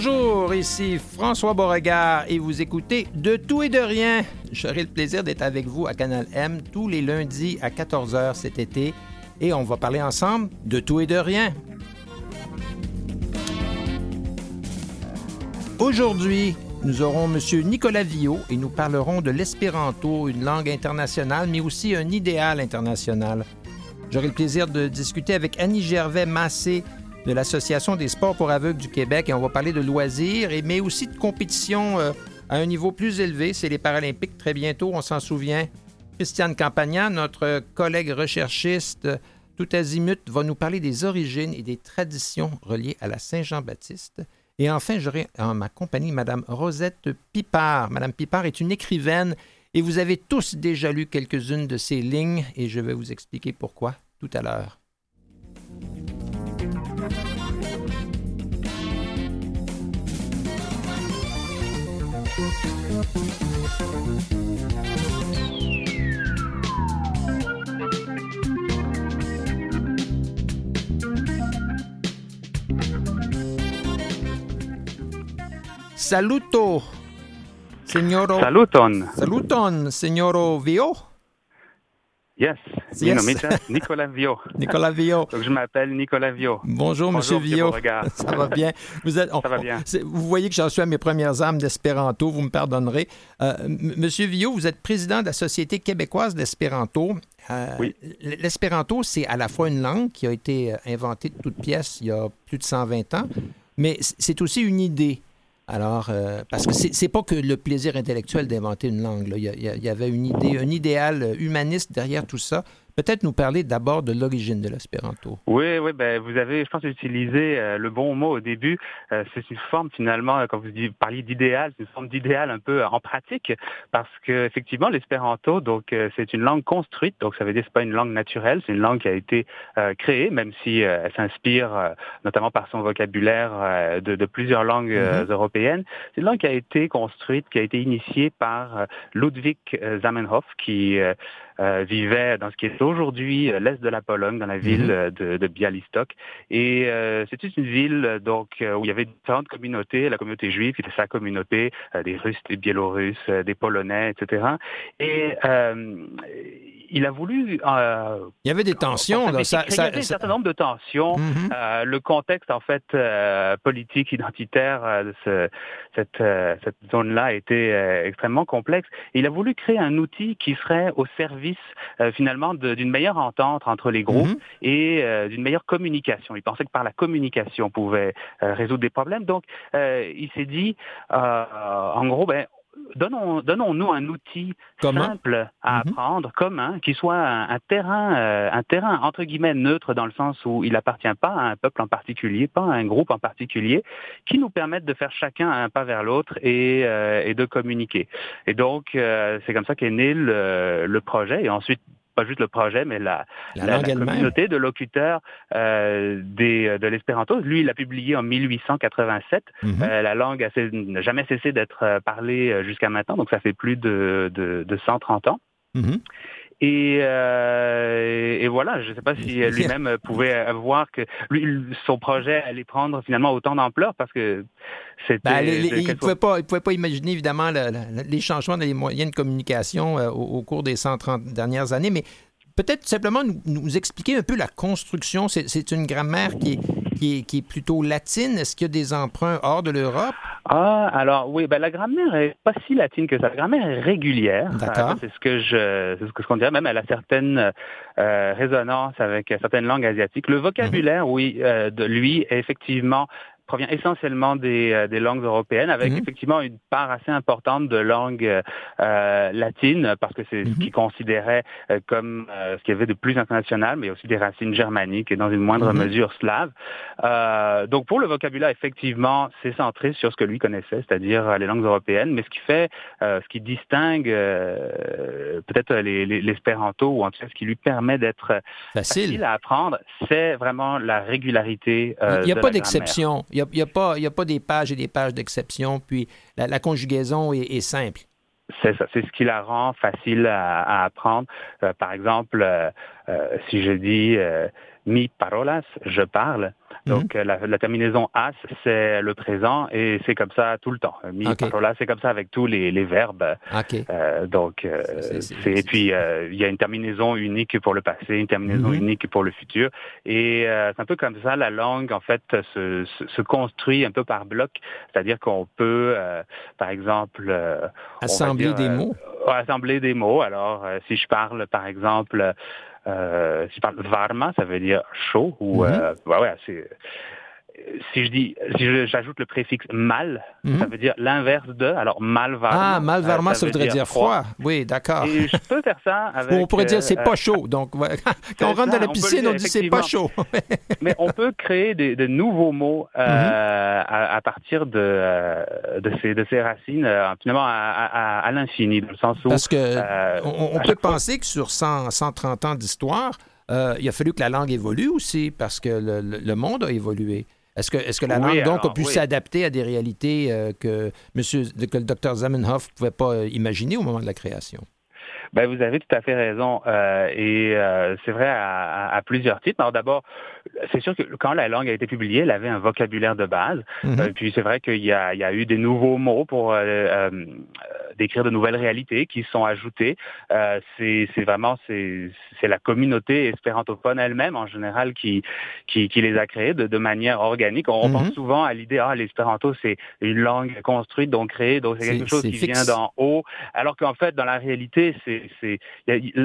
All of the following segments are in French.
Bonjour, ici François Beauregard et vous écoutez De tout et de rien. J'aurai le plaisir d'être avec vous à Canal M tous les lundis à 14h cet été et on va parler ensemble de tout et de rien. Aujourd'hui, nous aurons M. Nicolas Villot et nous parlerons de l'espéranto, une langue internationale, mais aussi un idéal international. J'aurai le plaisir de discuter avec Annie Gervais-Massé de l'Association des sports pour aveugles du Québec et on va parler de loisirs, et, mais aussi de compétition euh, à un niveau plus élevé. C'est les Paralympiques très bientôt, on s'en souvient. Christiane Campagna, notre collègue recherchiste tout azimut, va nous parler des origines et des traditions reliées à la Saint-Jean-Baptiste. Et enfin, j'aurai en ma compagnie Madame Rosette Pipard. Madame Pipard est une écrivaine et vous avez tous déjà lu quelques-unes de ses lignes et je vais vous expliquer pourquoi tout à l'heure. Saluto, signoro. Saluton. Saluton, signoro Vio. Yes. Yes. Nicolas Vio. Nicolas Vio. Donc je m'appelle Nicolas Vio. Bonjour, Monsieur Vio. Ça va bien. Vous, êtes, on- Ça va bien. vous voyez que j'en suis à mes premières armes d'espéranto, vous me pardonnerez. Euh, M- Monsieur Villot, vous êtes président de la Société québécoise d'espéranto. Euh, Oui. L'espéranto, c'est à la fois une langue qui a été euh, inventée de toutes pièces il y a plus de 120 ans, mais c'est aussi une idée. Alors, euh, parce que c'est pas que le plaisir intellectuel d'inventer une langue. Il, y y avait une idée, un idéal humaniste derrière tout ça. Peut-être nous parler d'abord de l'origine de l'espéranto. Oui, oui, ben vous avez, je pense, utilisé euh, le bon mot au début. Euh, c'est une forme finalement, euh, quand vous parliez d'idéal, c'est une forme d'idéal un peu euh, en pratique, parce que effectivement, l'espéranto, donc euh, c'est une langue construite, donc ça veut dire que c'est pas une langue naturelle, c'est une langue qui a été euh, créée, même si euh, elle s'inspire euh, notamment par son vocabulaire euh, de, de plusieurs langues euh, européennes. C'est une langue qui a été construite, qui a été initiée par euh, Ludwig Zamenhof, qui euh, vivait dans ce qui est aujourd'hui euh, l'est de la Pologne, dans la ville Mhm. euh, de, de Bialystok. Et euh, c'était une ville donc où il y avait différentes communautés, la communauté juive qui était sa communauté, euh, des Russes, des Biélorusses, des Polonais, etc. Et il a voulu... euh, Il y avait des tensions. là, ça- il y ça- avait un certain nombre de tensions. Mhm. Euh, le contexte en fait euh, politique identitaire de ce- cette, cette zone-là était extrêmement complexe. Et il a voulu créer un outil qui serait au service euh, finalement d'une meilleure entente entre les groupes Mhm. et euh, d'une meilleure communication. Il pensait que par la communication on pouvait euh, résoudre des problèmes. Donc euh, il s'est dit euh, en gros ben Donnons, donnons-nous un outil Commun. simple à Mhm. apprendre, commun, qui soit un, un terrain, euh, un terrain entre guillemets neutre dans le sens où il appartient pas à un peuple en particulier, pas à un groupe en particulier, qui nous permette de faire chacun un pas vers l'autre et, euh, et de communiquer. Et donc euh, c'est comme ça qu'est né le, le projet et ensuite pas juste le projet, mais la, La la, langue la elle-même. communauté de locuteurs euh, des, de l'espéranto. Lui, il l'a publié en 1887. Mhm. Euh, la langue n'a jamais cessé d'être euh, parlée euh, jusqu'à maintenant, donc ça fait plus de, de, de 130 ans. Mhm. Et, euh, et voilà, je ne sais pas si lui-même pouvait voir que lui, son projet allait prendre finalement autant d'ampleur parce que c'était... Ben, il ne pouvait, pas- il pouvait pas imaginer, évidemment, le- le- les changements dans les moyens de communication euh, au, au cours des 130 dernières années, mais peut-être simplement nous, nous expliquer un peu la construction. C'est une grammaire qui est, qui est, qui est plutôt latine. Est-ce qu'il y a des emprunts hors de l'Europe? Ah, alors oui, ben, la grammaire est pas si latine que ça. La grammaire est régulière. D'accord. C'est ce que je, c'est ce que qu'on dirait. Même elle a certaines euh, résonances avec certaines langues asiatiques. Le vocabulaire, oui, euh, de lui est effectivement provient essentiellement des, euh, des langues européennes, avec Mhm. effectivement une part assez importante de langue euh, euh, latine, parce que c'est Mhm. ce qu'ils considéraient euh, comme euh, ce qu'il y avait de plus international, mais aussi des racines germaniques et dans une moindre Mhm. mesure slave. Euh, donc pour le vocabulaire, effectivement, c'est centré sur ce que lui connaissait, c'est-à-dire les langues européennes, mais ce qui fait, ce qui distingue peut-être les- les- l'espéranto, ou en tout cas ce qui lui permet d'être facile Facile. à apprendre, c'est vraiment la régularité. Il n'y a de pas d'exception. Il n'y a, y a pas, y a pas des pages et des pages d'exception. Puis la, conjugaison est, simple. C'est ça, c'est ce qui la rend facile à, apprendre. Euh, par exemple, euh, euh, si je dis mi parolas, je parle, Donc la, terminaison as, c'est le présent et c'est comme ça tout le temps. Mi parola, c'est comme ça avec tous les, verbes. donc, et puis il y a une terminaison unique pour le passé, une terminaison mhm. unique pour le futur. Et c'est un peu comme ça, la langue, en fait, se, se construit un peu par bloc. C'est-à-dire qu'on peut, par exemple... assembler des mots assembler des mots. Alors, euh, si je parle, par exemple, euh, si je parle varma, ça veut dire chaud ou mm ouais, c'est si je dis, si j'ajoute le préfixe mal, mhm. ça veut dire l'inverse de. Alors malvarma. Ah, malvarma, ça, voudrait dire froid. Oui, d'accord. Et je peux faire ça avec. on pourrait dire c'est euh, pas chaud. Donc quand on rentre dans la piscine, on, dit c'est pas chaud. Mais on peut créer des, de nouveaux mots euh, mhm. à, partir de, euh, de, ces, de ces racines, finalement à, à, l'infini, dans le sens où. Parce que on, peut penser que sur 100, 130 ans d'histoire, il a fallu que la langue évolue aussi parce que le monde a évolué. Est-ce que, est que la langue, donc, a pu s'adapter à des réalités euh, que, monsieur, que le docteur Zamenhof ne pouvait pas euh, imaginer au moment de la création? Ben, vous avez tout à fait raison. Euh, et c'est vrai à, plusieurs titres. Alors d'abord, c'est sûr que quand la langue a été publiée, elle avait un vocabulaire de base. Mm-hmm. puis c'est vrai qu'il y, y a, eu des nouveaux mots pour d'écrire de nouvelles réalités qui sont ajoutées. Euh, c'est vraiment c'est la communauté espérantophone elle-même en général qui, qui, qui les a créées de, de manière organique. On, pense mhm. souvent à l'idée ah l'espéranto c'est une langue construite donc créée donc c'est quelque chose qui vient d'en haut alors qu'en fait dans la réalité c'est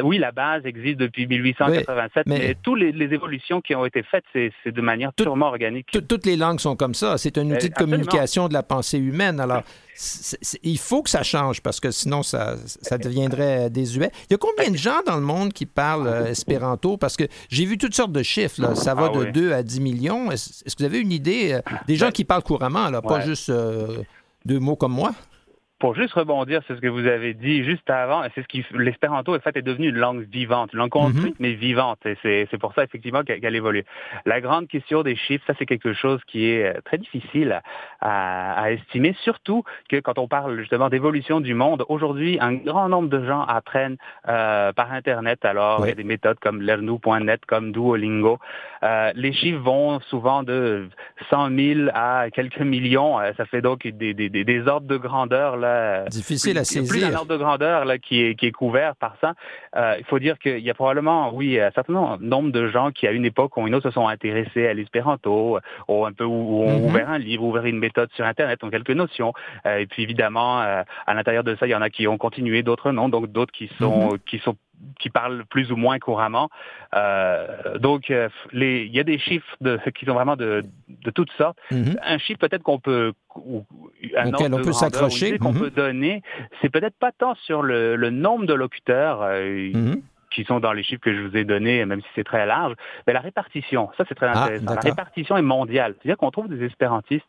oui la base existe depuis 1887 mais, toutes les, les, évolutions qui ont été faites c'est de manière purement organique. Toutes les langues sont comme ça. C'est un outil de communication de la pensée humaine. Alors il faut que ça change parce que sinon, ça, ça deviendrait désuet. Il y a combien de gens dans le monde qui parlent euh, espéranto? Parce que j'ai vu toutes sortes de chiffres. Ça va ah de 2 à 10 millions. Est-ce que vous avez une idée? Euh, des gens ben, qui parlent couramment, là, pas juste euh, deux mots comme moi? Pour juste rebondir sur ce que vous avez dit juste avant, c'est ce qui l'espéranto en fait est devenu une langue vivante, une langue construite mhm. mais vivante. Et c'est pour ça effectivement qu'elle évolue. La grande question des chiffres, ça c'est quelque chose qui est euh, très difficile à, à, estimer, surtout que quand on parle justement d'évolution du monde, aujourd'hui un grand nombre de gens apprennent euh, par internet. Alors il y a des méthodes comme lernou.net, comme Duolingo. Euh, les chiffres vont souvent de 100 000 à quelques millions. Ça fait donc des, des, des ordres de grandeur là Difficile à saisir. Plus un ordre de grandeur là, qui, est, qui est couvert par ça. Euh, il faut dire qu'il y a probablement, oui, un certain nombre de gens qui, à une époque ou une autre, se sont intéressés à l'espéranto, ou un peu, ou ont mhm. ouvert un livre, ouvert une méthode sur Internet, ont quelques notions. Euh, et puis, évidemment, euh, à l'intérieur de ça, il y en a qui ont continué, d'autres non, donc d'autres qui sont, mhm. qui sont qui parlent plus ou moins couramment. Euh, donc, euh, les, il y a des chiffres de, qui sont vraiment de, de toutes sortes. Mhm. Un chiffre peut-être qu'on peut, ou un Auquel on peut s'accrocher, qu'on mhm. peut donner, c'est peut-être pas tant sur le, le nombre de locuteurs. Euh, mhm. Qui sont dans les chiffres que je vous ai donnés, même si c'est très large, mais la répartition, ça c'est très ah, intéressant. la répartition est mondiale. C'est-à-dire qu'on trouve des espérantistes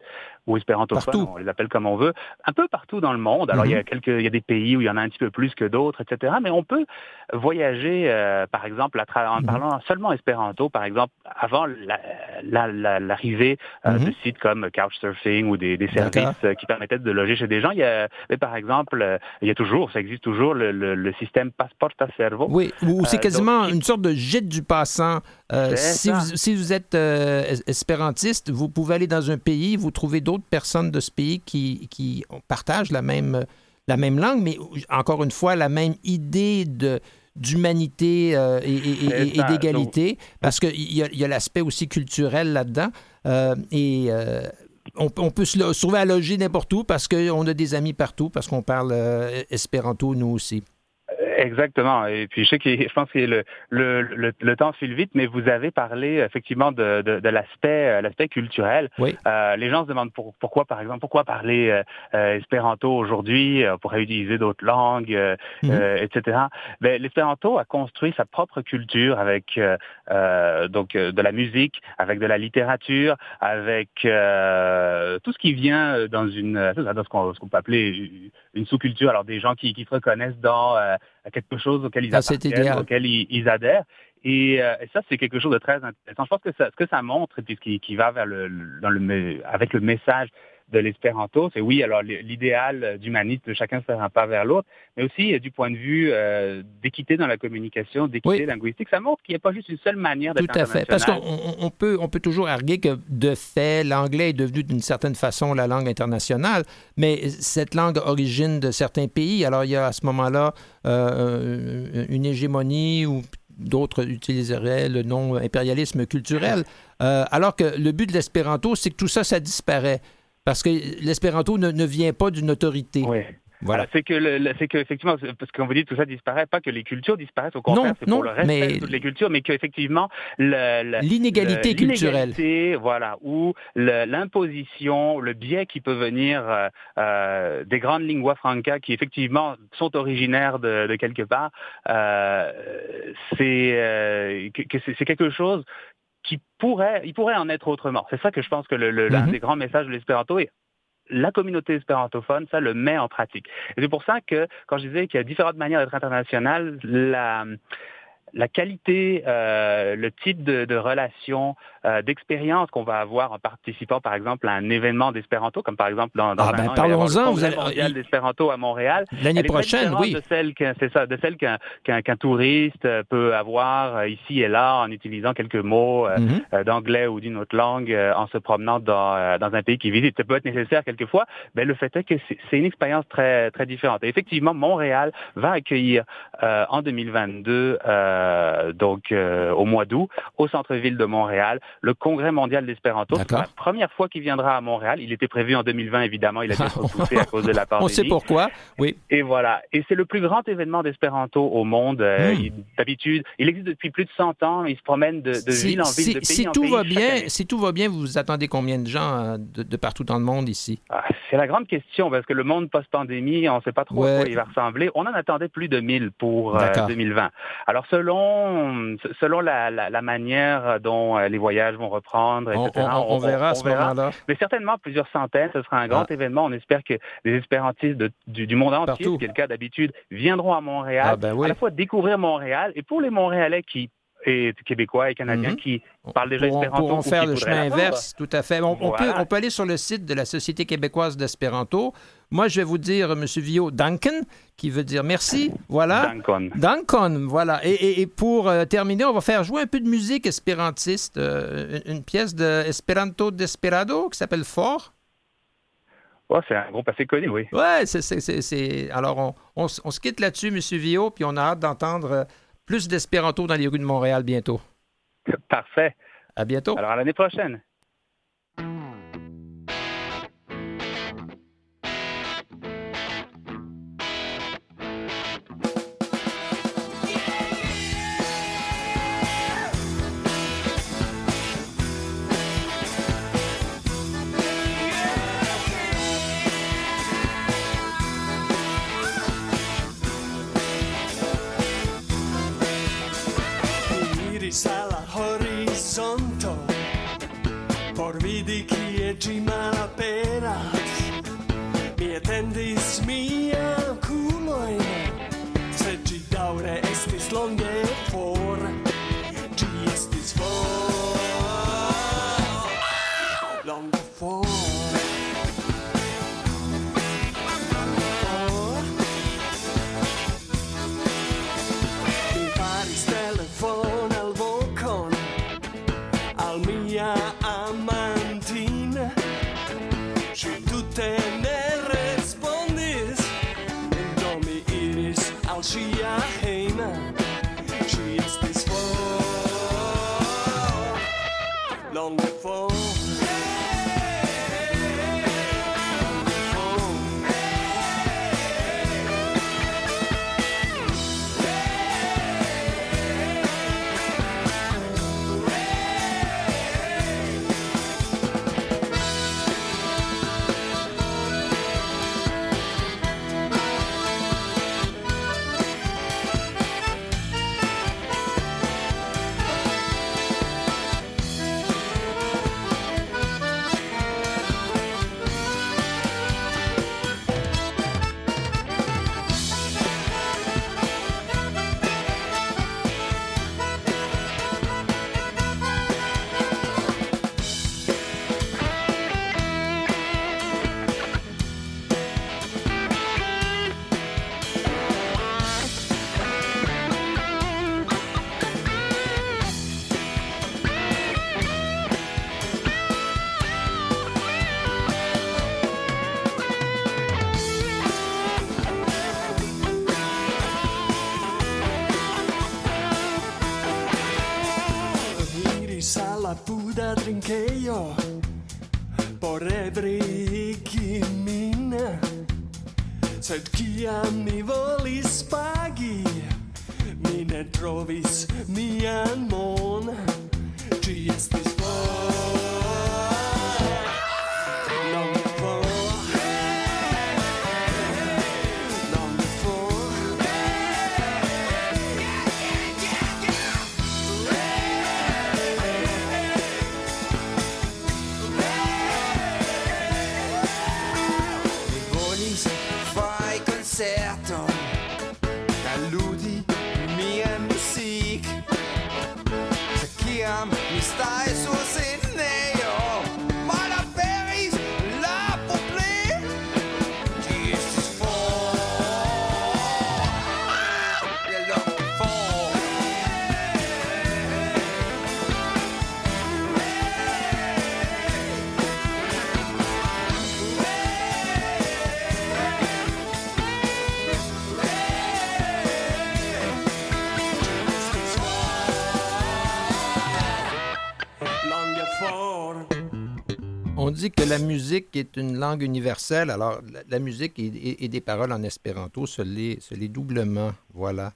ou espérantophones, on les appelle comme on veut, un peu partout dans le monde. Alors, il, y a mhm. quelques, il y a des pays où il y en a un petit peu plus que d'autres, etc. Mais on peut voyager, euh, par exemple, en mhm. parlant seulement espéranto, par exemple, avant l'arrivée la, la, euh, mhm. de sites comme Couchsurfing ou des, des services euh, qui permettaient de loger chez des gens. Il y a, mais par exemple, il y a toujours, ça existe toujours, le, le, système Passporta Servo. Oui, ou c'est quasiment une sorte de jet du passant. si, vous, si vous êtes espérantiste, vous pouvez aller dans un pays, vous trouvez d'autres personnes de ce pays qui, qui partagent la même, la même langue, mais encore une fois, la même idée de d'humanité euh, et, d'égalité, parce qu'il y a, a l'aspect aussi culturel là-dedans. Euh, et euh, on, peut se trouver à loger n'importe où parce qu'on a des amis partout, parce qu'on parle espéranto, nous aussi. Exactement. Et puis je sais que je pense que le, le, le, temps file vite, mais vous avez parlé effectivement de, de, de l'aspect euh, l'aspect culturel. Oui. Euh, les gens se demandent pourquoi, par exemple, pourquoi parler euh, euh espéranto aujourd'hui On pourrait utiliser d'autres langues, mhm. etc. Mais l'espéranto a construit sa propre culture avec donc de la musique, avec de la littérature, avec tout ce qui vient dans une dans ce qu'on peut appeler une sous-culture. Alors des gens qui, qui se reconnaissent dans quelque chose auquel ils appartiennent, auquel ils, adhèrent. Et, euh, et ça, c'est quelque chose de très intéressant. Je pense que ça, ce que ça montre, et puis qui, qui va vers le, dans le, avec le message de l'espéranto. C'est oui, alors l'idéal d'humanisme de chacun faire un pas vers l'autre, mais aussi du point de vue d'équité dans la communication, d'équité linguistique. Ça montre qu'il n'y a pas juste une seule manière d'être Tout à fait. Parce qu'on peut, on peut toujours arguer que, de fait, l'anglais est devenu d'une certaine façon la langue internationale, mais cette langue origine de certains pays. Alors, il y a à ce moment-là euh, une hégémonie ou d'autres utiliseraient le nom impérialisme culturel, euh, alors que le but de l'espéranto, c'est que tout ça, ça disparaît. Parce que l'espéranto ne, ne, vient pas d'une autorité. Oui. Voilà. C'est que, c'est que effectivement, parce qu'on vous dit tout ça disparaît, pas que les cultures disparaissent, au contraire, c'est pour le respect de toutes les cultures, mais qu'effectivement l'inégalité culturelle, voilà, ou l'imposition, le biais qui peut venir euh, euh, des grandes lingua franca qui effectivement sont originaires de, quelque part, euh, c'est que c'est quelque chose qui pourrait, il pourrait en être autrement. C'est ça que je pense que le, l'un mm-hmm. des grands messages de l'espéranto est la communauté espérantophone, ça le met en pratique. Et c'est pour ça que, quand je disais qu'il y a différentes manières d'être international, la, la qualité, euh, le type de, de relation, euh, d'expérience qu'on va avoir en participant, par exemple, à un événement d'espéranto, comme par exemple dans, dans ah, ben, parlons-en, vous allez... mondial d'espéranto à Montréal. L'année prochaine, oui. De celle c'est ça, de celle qu'un qu'un touriste peut avoir euh, ici et là en utilisant quelques mots euh, mm-hmm. d'anglais ou d'une autre langue en se promenant dans, dans un pays qu'il visite. Ça peut être nécessaire quelquefois, mais le fait est que c'est une expérience très très différente. Et effectivement, Montréal va accueillir en 2022 euh, donc euh, au mois d'août, au centre-ville de Montréal, le Congrès mondial d'espéranto. C'est la première fois qu'il viendra à Montréal. Il était prévu en 2020, évidemment. Il a été repoussé à cause de la pandémie. On sait pourquoi, oui. Et voilà. Et c'est le plus grand événement d'espéranto au monde. Euh, hmm. D'habitude, il existe depuis plus de 100 ans. Il se promène de, ville en ville, de pays si en tout pays. Va bien, si tout va bien, vous attendez combien de gens de, partout dans le monde ici? Ah, c'est la grande question, parce que le monde post-pandémie, on ne sait pas trop à quoi il va ressembler. On en attendait plus de 1000 pour 2020. Alors, selon selon, la, manière dont euh, les voyages vont reprendre, etc. On, verra à ce moment-là. Mais certainement plusieurs centaines. Ce sera un grand ah. événement. On espère que les espérantistes du, monde entier, ce qui est le cas d'habitude, viendront à Montréal, ah, ben à la fois découvrir Montréal et pour les Montréalais qui et Québécois et Canadiens mhm. qui parlent déjà espéranto. Pourront faire le chemin inverse, tout à fait. On, peut, on, peut, aller sur le site de la Société québécoise d'espéranto. Moi, je vais vous dire, M. Vio, Duncan, qui veut dire merci. Voilà. Duncan. Duncan, voilà. Et, pour euh, terminer, on va faire jouer un peu de musique espérantiste, euh, une, pièce de Esperanto Desperado qui s'appelle Fort. Oh, c'est un groupe assez connu, oui. Oui, c'est. Alors, on, on, se quitte là-dessus, M. Vio, puis on a hâte d'entendre euh, plus d'espéranto dans les rues de Montréal bientôt. Parfait. À bientôt. Alors, à l'année prochaine. Yeah. Musique est une langue universelle. Alors, la, musique et, des paroles en espéranto se l'est, doublement. Voilà.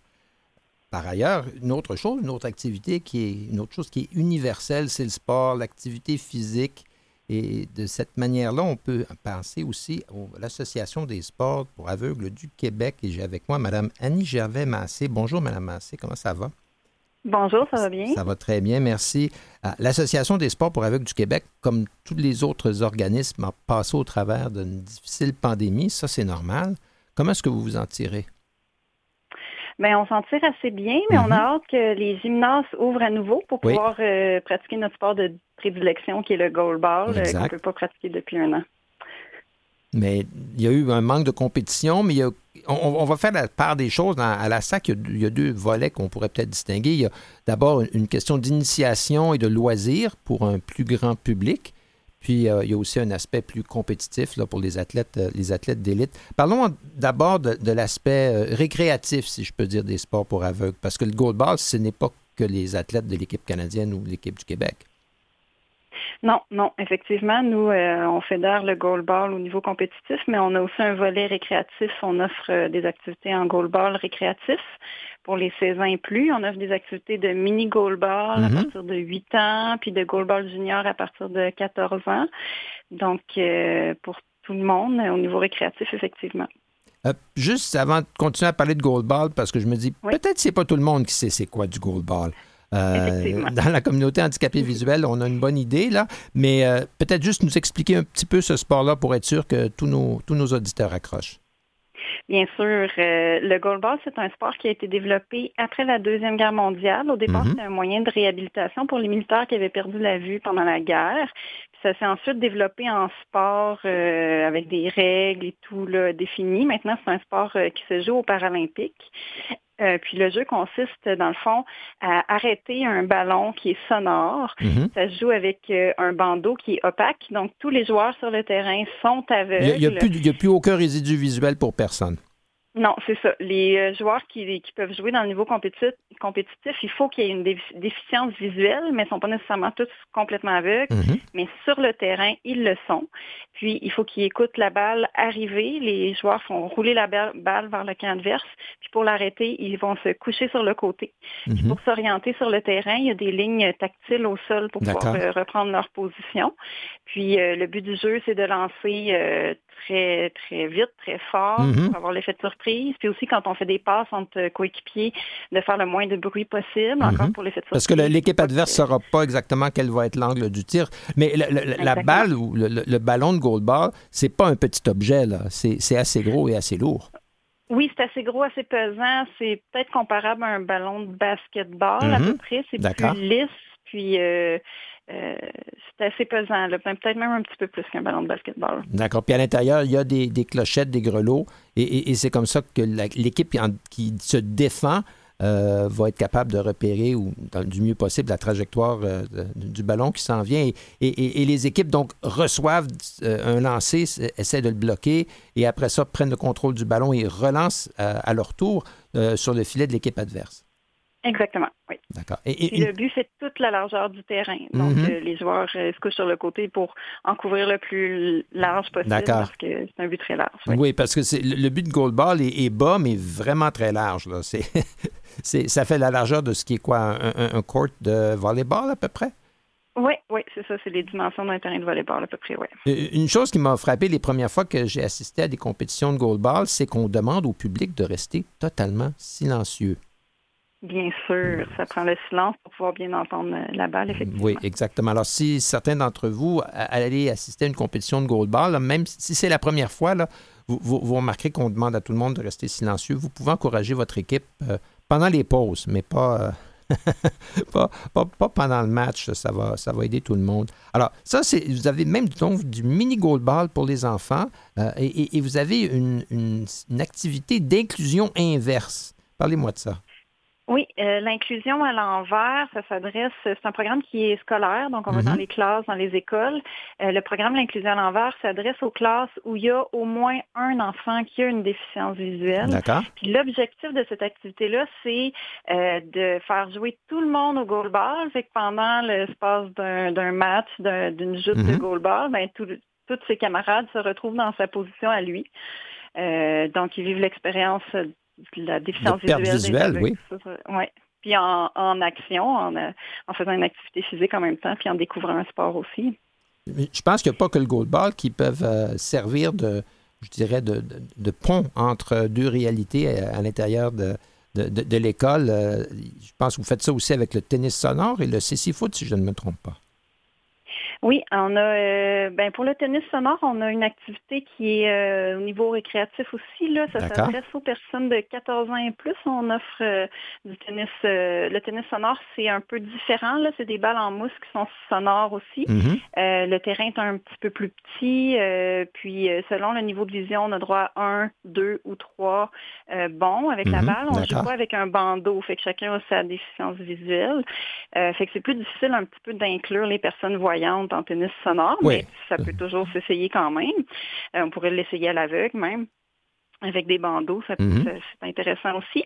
Par ailleurs, une autre chose, une autre activité qui est une autre chose qui est universelle, c'est le sport, l'activité physique. Et de cette manière-là, on peut penser aussi à l'Association des sports pour aveugles du Québec. Et j'ai avec moi Mme Annie Gervais-Massé. Bonjour, Mme Massé, comment ça va? Bonjour, ça va bien? Ça va très bien, merci. Ah, L'Association des sports pour aveugles du Québec, comme tous les autres organismes, a passé au travers d'une difficile pandémie. Ça, c'est normal. Comment est-ce que vous vous en tirez? Bien, on s'en tire assez bien, mais on a mhm. hâte que les gymnases ouvrent à nouveau pour pouvoir euh, pratiquer notre sport de prédilection qui est le goalball, euh, qu'on ne peut pas pratiquer depuis un an. Mais il y a eu un manque de compétition, mais on, va faire la part des choses. à la SAC, il y a, deux volets qu'on pourrait peut-être distinguer. Il y a d'abord une question d'initiation et de loisirs pour un plus grand public. Puis euh, il y a aussi un aspect plus compétitif là, pour les athlètes, euh, les athlètes d'élite. Parlons d'abord de, l'aspect euh, récréatif, si je peux dire, des sports pour aveugles, parce que le goalball, ce n'est pas que les athlètes de l'équipe canadienne ou l'équipe du Québec. Non, non, effectivement, nous, euh, on fédère le goalball au niveau compétitif, mais on a aussi un volet récréatif. On offre euh, des activités en goalball récréatif pour les 16 ans et plus. On offre des activités de mini goalball à mhm. partir de 8 ans, puis de goalball junior à partir de 14 ans. Donc, euh, pour tout le monde, au niveau récréatif, effectivement. juste avant de continuer à parler de goalball, parce que je me dis, peut-être que c'est pas tout le monde qui sait c'est quoi du goalball. Euh, dans la communauté handicapée visuelle, on a une bonne idée, là, mais euh, peut-être juste nous expliquer un petit peu ce sport-là pour être sûr que tous nos, tous nos auditeurs accrochent. Bien sûr, euh, le goalball, c'est un sport qui a été développé après la Deuxième Guerre mondiale. Au départ, mhm. c'était un moyen de réhabilitation pour les militaires qui avaient perdu la vue pendant la guerre. ça s'est ensuite développé en sport avec des règles et tout là, défini. Maintenant, c'est un sport qui se joue aux Paralympiques. Euh, puis le jeu consiste, dans le fond, à arrêter un ballon qui est sonore. Mhm. Ça se joue avec euh, un bandeau qui est opaque. Donc, tous les joueurs sur le terrain sont aveugles. Il n'y a, plus aucun résidu visuel pour personne. Non, c'est ça. Les euh, joueurs qui, peuvent jouer dans le niveau compétitif, compétitif il faut qu'il y ait une déficience visuelle, mais ils ne sont pas nécessairement tous complètement aveugles. Mhm. Mais sur le terrain, ils le sont. Puis, il faut qu'ils écoutent la balle arriver. Les joueurs font rouler la balle vers le camp adverse. Puis, pour l'arrêter, ils vont se coucher sur le côté. Mhm. Pour s'orienter sur le terrain, il y a des lignes tactiles au sol pour pouvoir euh, reprendre leur position. Puis, euh, le but du jeu, c'est de lancer très, très vite, très fort mhm. pour avoir l'effet de surprise. Puis aussi, quand on fait des passes entre coéquipiers, de faire le moins de bruit possible, encore mhm. pour l'effet de surprise. Parce que l'équipe adverse ne saura pas exactement quel va être l'angle du tir. Mais la balle ou le, ballon de goalball, c'est pas un petit objet, là. C'est assez gros et assez lourd. Oui, c'est assez gros, assez pesant. C'est peut-être comparable à un ballon de basketball à peu mhm. près. C'est plus lisse. Puis euh, euh, c'est assez pesant, peut-être même un petit peu plus qu'un ballon de basketball. D'accord. Puis à l'intérieur, il y a des, clochettes, des grelots, et, c'est comme ça que l'équipe qui, se défend euh, va être capable de repérer du mieux possible la trajectoire euh, du ballon qui s'en vient. Et, les équipes donc reçoivent un lancer, essaient de le bloquer, et après ça prennent le contrôle du ballon et relancent à leur tour sur le filet de l'équipe adverse. Exactement, oui. D'accord. Et, le but, c'est toute la largeur du terrain. Donc, mhm. euh, les joueurs euh, se couchent sur le côté pour en couvrir le plus large possible parce que c'est un but très large. Oui, parce que c'est, le but de goalball est, est, bas, mais vraiment très large. Là. Ça fait la largeur de ce qui est quoi, un, un court de volleyball à peu près? Oui, oui, c'est ça, c'est les dimensions d'un terrain de volleyball à peu près, oui. Euh, une chose qui m'a frappé les premières fois que j'ai assisté à des compétitions de goalball, c'est qu'on demande au public de rester totalement silencieux. Bien sûr, ça prend le silence pour pouvoir bien entendre euh, la balle, effectivement. Oui, exactement. Alors, si certains d'entre vous allez assister à une compétition de goalball, même si c'est la première fois, vous, vous, remarquerez qu'on demande à tout le monde de rester silencieux. Vous pouvez encourager votre équipe euh, pendant les pauses, mais pas, pas, pendant le match. Ça va, ça va aider tout le monde. Alors, ça, c'est vous avez même donc du mini goalball pour les enfants euh, et, vous avez une activité d'inclusion inverse. Parlez-moi de ça. Oui, euh, l'inclusion à l'envers, ça s'adresse, c'est un programme qui est scolaire, donc on va dans mhm. les classes, dans les écoles. Euh, le programme l'inclusion à l'envers s'adresse aux classes où il y a au moins un enfant qui a une déficience visuelle. D'accord. Puis l'objectif de cette activité-là, c'est euh, de faire jouer tout le monde au goalball. Fait que pendant l'espace d'un match, d'une joute de mhm. goalball, ben, tous ses camarades se retrouvent dans sa position à lui. donc, ils vivent l'expérience la déficience visuelle. oui. Ouais. Puis en, action, en, en, faisant une activité physique en même temps, puis en découvrant un sport aussi. Je pense qu'il n'y a pas que le goalball qui peuvent euh, servir de, je dirais, de, de, pont entre deux réalités à, à l'intérieur de, de, l'école. Euh, je pense que vous faites ça aussi avec le tennis sonore et le CC Foot, si je ne me trompe pas. Oui, on a euh, ben pour le tennis sonore, on a une activité qui est euh, au niveau récréatif aussi. Là, ça s'adresse aux personnes de 14 ans et plus. On offre euh, du tennis. le tennis sonore, c'est un peu différent. Là, c'est des balles en mousse qui sont sonores aussi. Mm-hmm. le terrain est un petit peu plus petit. puis selon le niveau de vision, on a droit à un, deux ou trois bons avec la mm-hmm. balle. On joue pas avec un bandeau. Fait que chacun a sa déficience visuelle. fait que c'est plus difficile un petit peu d'inclure les personnes voyantes en tennis sonore, mais ça peut toujours s'essayer quand même. Euh, on pourrait l'essayer à l'aveugle même avec des bandeaux, ça, mhm. c'est intéressant aussi.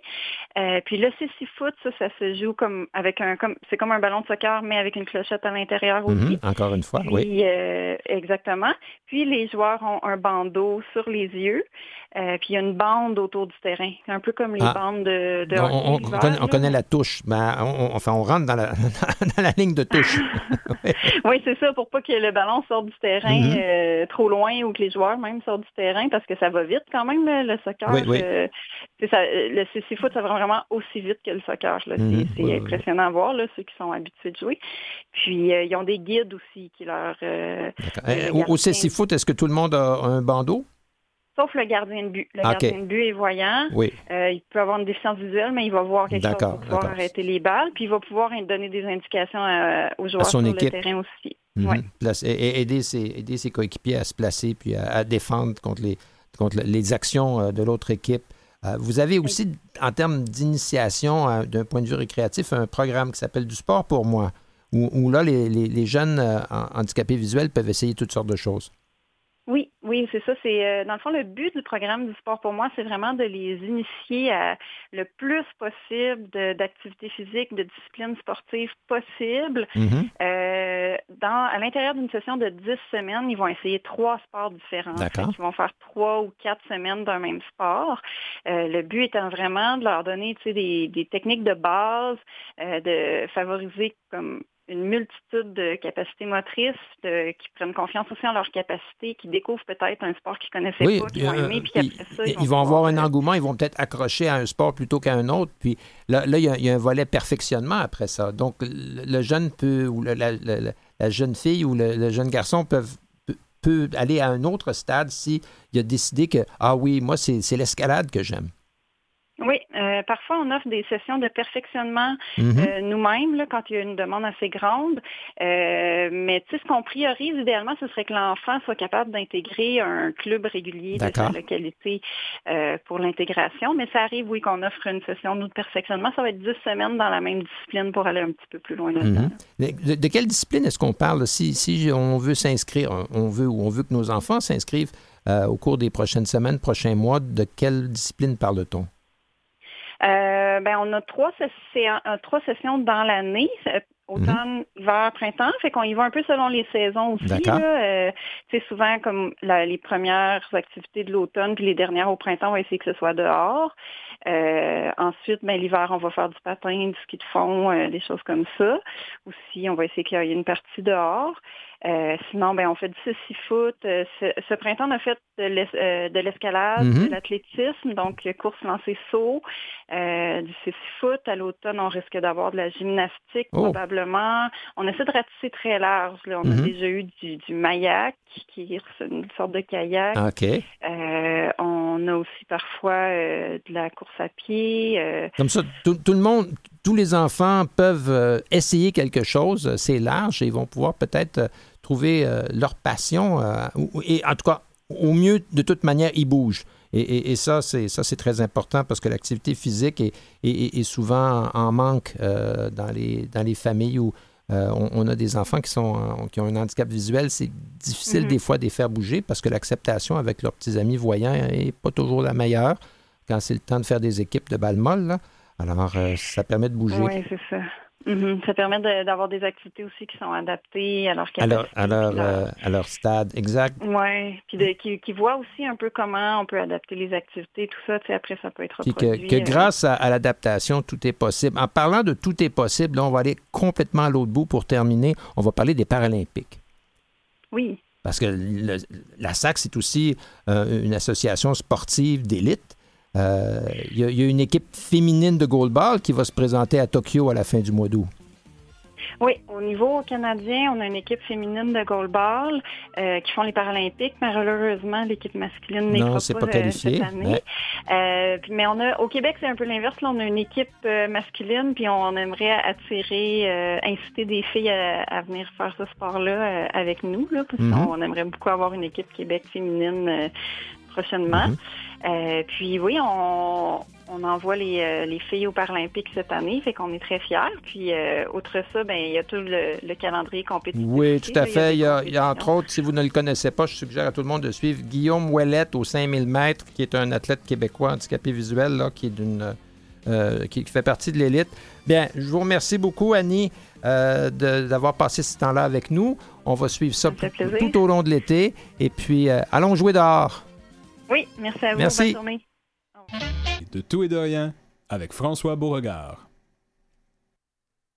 Euh, puis le CC foot, ça, ça se joue comme avec un comme c'est comme un ballon de soccer, mais avec une clochette à l'intérieur mhm. aussi. Encore une fois, oui. Euh, exactement. Puis les joueurs ont un bandeau sur les yeux, euh, puis il y a une bande autour du terrain, un peu comme les ah. bandes de. de on, on, connaît, la touche, mais enfin on rentre dans la, dans la ligne de touche. oui, c'est ça, pour pas que le ballon sorte du terrain mhm. trop loin ou que les joueurs même sortent du terrain, parce que ça va vite quand même le soccer. Euh, le CC foot, ça va vraiment aussi vite que le soccer. Mhm. c'est impressionnant à voir, là, ceux qui sont habitués de jouer. Puis, euh, ils ont des guides aussi qui leur... Euh, au, CC foot, est-ce que tout le monde a un bandeau? Sauf le gardien de but. Le gardien de but est voyant. Oui. il peut avoir une déficience visuelle, mais il va voir quelque chose pour pouvoir arrêter les balles. Puis il va pouvoir donner des indications aux joueurs sur le terrain aussi. Mhm. et, aider ses, aider ses coéquipiers à se placer puis à défendre contre les, contre les actions euh, de l'autre équipe. Euh, vous avez aussi, en termes d'initiation, euh, d'un point de vue récréatif, un programme qui s'appelle Du sport pour moi, où, là, les, jeunes handicapés visuels peuvent essayer toutes sortes de choses. Oui, oui, c'est ça. C'est euh, dans le fond le but du programme du sport pour moi, c'est vraiment de les initier à le plus possible d'activités physiques, de disciplines sportives possibles. Mm-hmm. Euh, dans à l'intérieur d'une session de 10 semaines, ils vont essayer trois sports différents. Ils vont faire trois ou quatre semaines d'un même sport. Euh, le but étant vraiment de leur donner des, des techniques de base, de favoriser comme une multitude de capacités motrices, qui prennent confiance aussi en leurs capacités, qui découvrent peut-être un sport qu'ils connaissaient pas, qui vont aimer, puis après ça, ils, vont, avoir un engouement, ils vont peut-être accrocher à un sport plutôt qu'à un autre, puis là, là il, y a, un volet perfectionnement après ça. Donc, le, jeune peut, ou la, jeune fille ou le, jeune garçon peuvent peut aller à un autre stade s'il a décidé que, ah oui, moi, c'est l'escalade que j'aime. Oui, euh, parfois on offre des sessions de perfectionnement mhm. euh, nous-mêmes quand il y a une demande assez grande. Euh, mais tu sais, ce qu'on priorise idéalement, ce serait que l'enfant soit capable d'intégrer un club régulier de sa localité pour l'intégration. Mais ça arrive, oui, qu'on offre une session de perfectionnement. Ça va être 10 semaines dans la même discipline pour aller un petit peu plus loin mhm. de, quelle discipline est-ce qu'on parle? Si, si on veut s'inscrire, on veut ou on veut que nos enfants s'inscrivent au cours des prochaines semaines, prochains mois, de quelle discipline parle-t-on? Euh, ben, on a trois, sessions, trois sessions dans l'année automne, hiver, printemps. Fait qu'on y va un peu selon les saisons aussi. Là. Euh, c'est souvent comme les premières activités de l'automne, puis les dernières au printemps, on va essayer que ce soit dehors. Euh, ensuite, ben, l'hiver, on va faire du patin, du ski de fond, euh, des choses comme ça. Aussi, on va essayer qu'il y ait une partie dehors. Euh, sinon, ben, on fait du six-foot. Euh, ce, printemps, on a fait de l'escalade, mm-hmm. de l'athlétisme, donc course, lancer, saut, euh, du six-foot. À l'automne, on risque d'avoir de la gymnastique oh. probablement. On essaie de ratisser très large. Là. On a mm-hmm. déjà eu du, du mayak, qui est une sorte de kayak. OK. on a aussi parfois de la course à pied. Comme ça, tout, tout, le monde, tous les enfants peuvent essayer quelque chose. C'est large et ils vont pouvoir peut-être trouver euh, leur passion. Euh, et en tout cas, au mieux, de toute manière, ils bougent. Et, ça, c'est ça, c'est très important parce que l'activité physique est, souvent en manque euh, dans, les, dans les familles où on, a des enfants qui, sont, qui ont un handicap visuel. C'est difficile mm-hmm. des fois de les faire bouger parce que l'acceptation avec leurs petits amis voyants n'est pas toujours la meilleure quand c'est le temps de faire des équipes de balles molles. Alors, ça permet de bouger. Oui, c'est ça. Mm-hmm. Ça permet d'avoir des activités aussi qui sont adaptées à leur capacité. À leur, euh, à leur, stade, exact. Oui, puis qui, qui voient aussi un peu comment on peut adapter les activités, tout ça, après, ça peut être reproduit. Que, que euh, grâce à, l'adaptation, tout est possible. En parlant de tout est possible, là, on va aller complètement à l'autre bout pour terminer. On va parler des Paralympiques. Oui. Parce que la SAC, c'est aussi euh, une association sportive d'élite. Il euh, y, a une équipe féminine de goalball qui va se présenter à Tokyo à la fin du mois d'août. Oui, au niveau canadien, on a une équipe féminine de goalball euh, qui font les Paralympiques, mais malheureusement, l'équipe masculine n'est pas, pas euh, cette année. mais on a, au Québec, c'est un peu l'inverse. on a une équipe masculine, puis on aimerait attirer, inciter des filles à, venir faire ce sport-là avec nous, là, parce mm-hmm. qu'on aimerait beaucoup avoir une équipe Québec féminine prochainement. Mm-hmm. Euh, puis oui, on, envoie euh, les, filles aux Paralympiques cette année, fait qu'on est très fiers. Puis euh, outre ça, ben il y a tout le, calendrier compétitif. Oui, tout à fait. Il y, a, entre autres, si vous ne le connaissez pas, je suggère à tout le monde de suivre Guillaume Ouellette au 5000 mètres, qui est un athlète québécois handicapé visuel, là, qui est d'une qui, fait partie de l'élite. Bien, je vous remercie beaucoup, Annie, d'avoir passé ce temps-là avec nous. On va suivre ça tout au long de l'été. Et puis, allons jouer dehors. Oui, merci à vous. Merci. Bonne journée. De tout et de rien avec François Beauregard.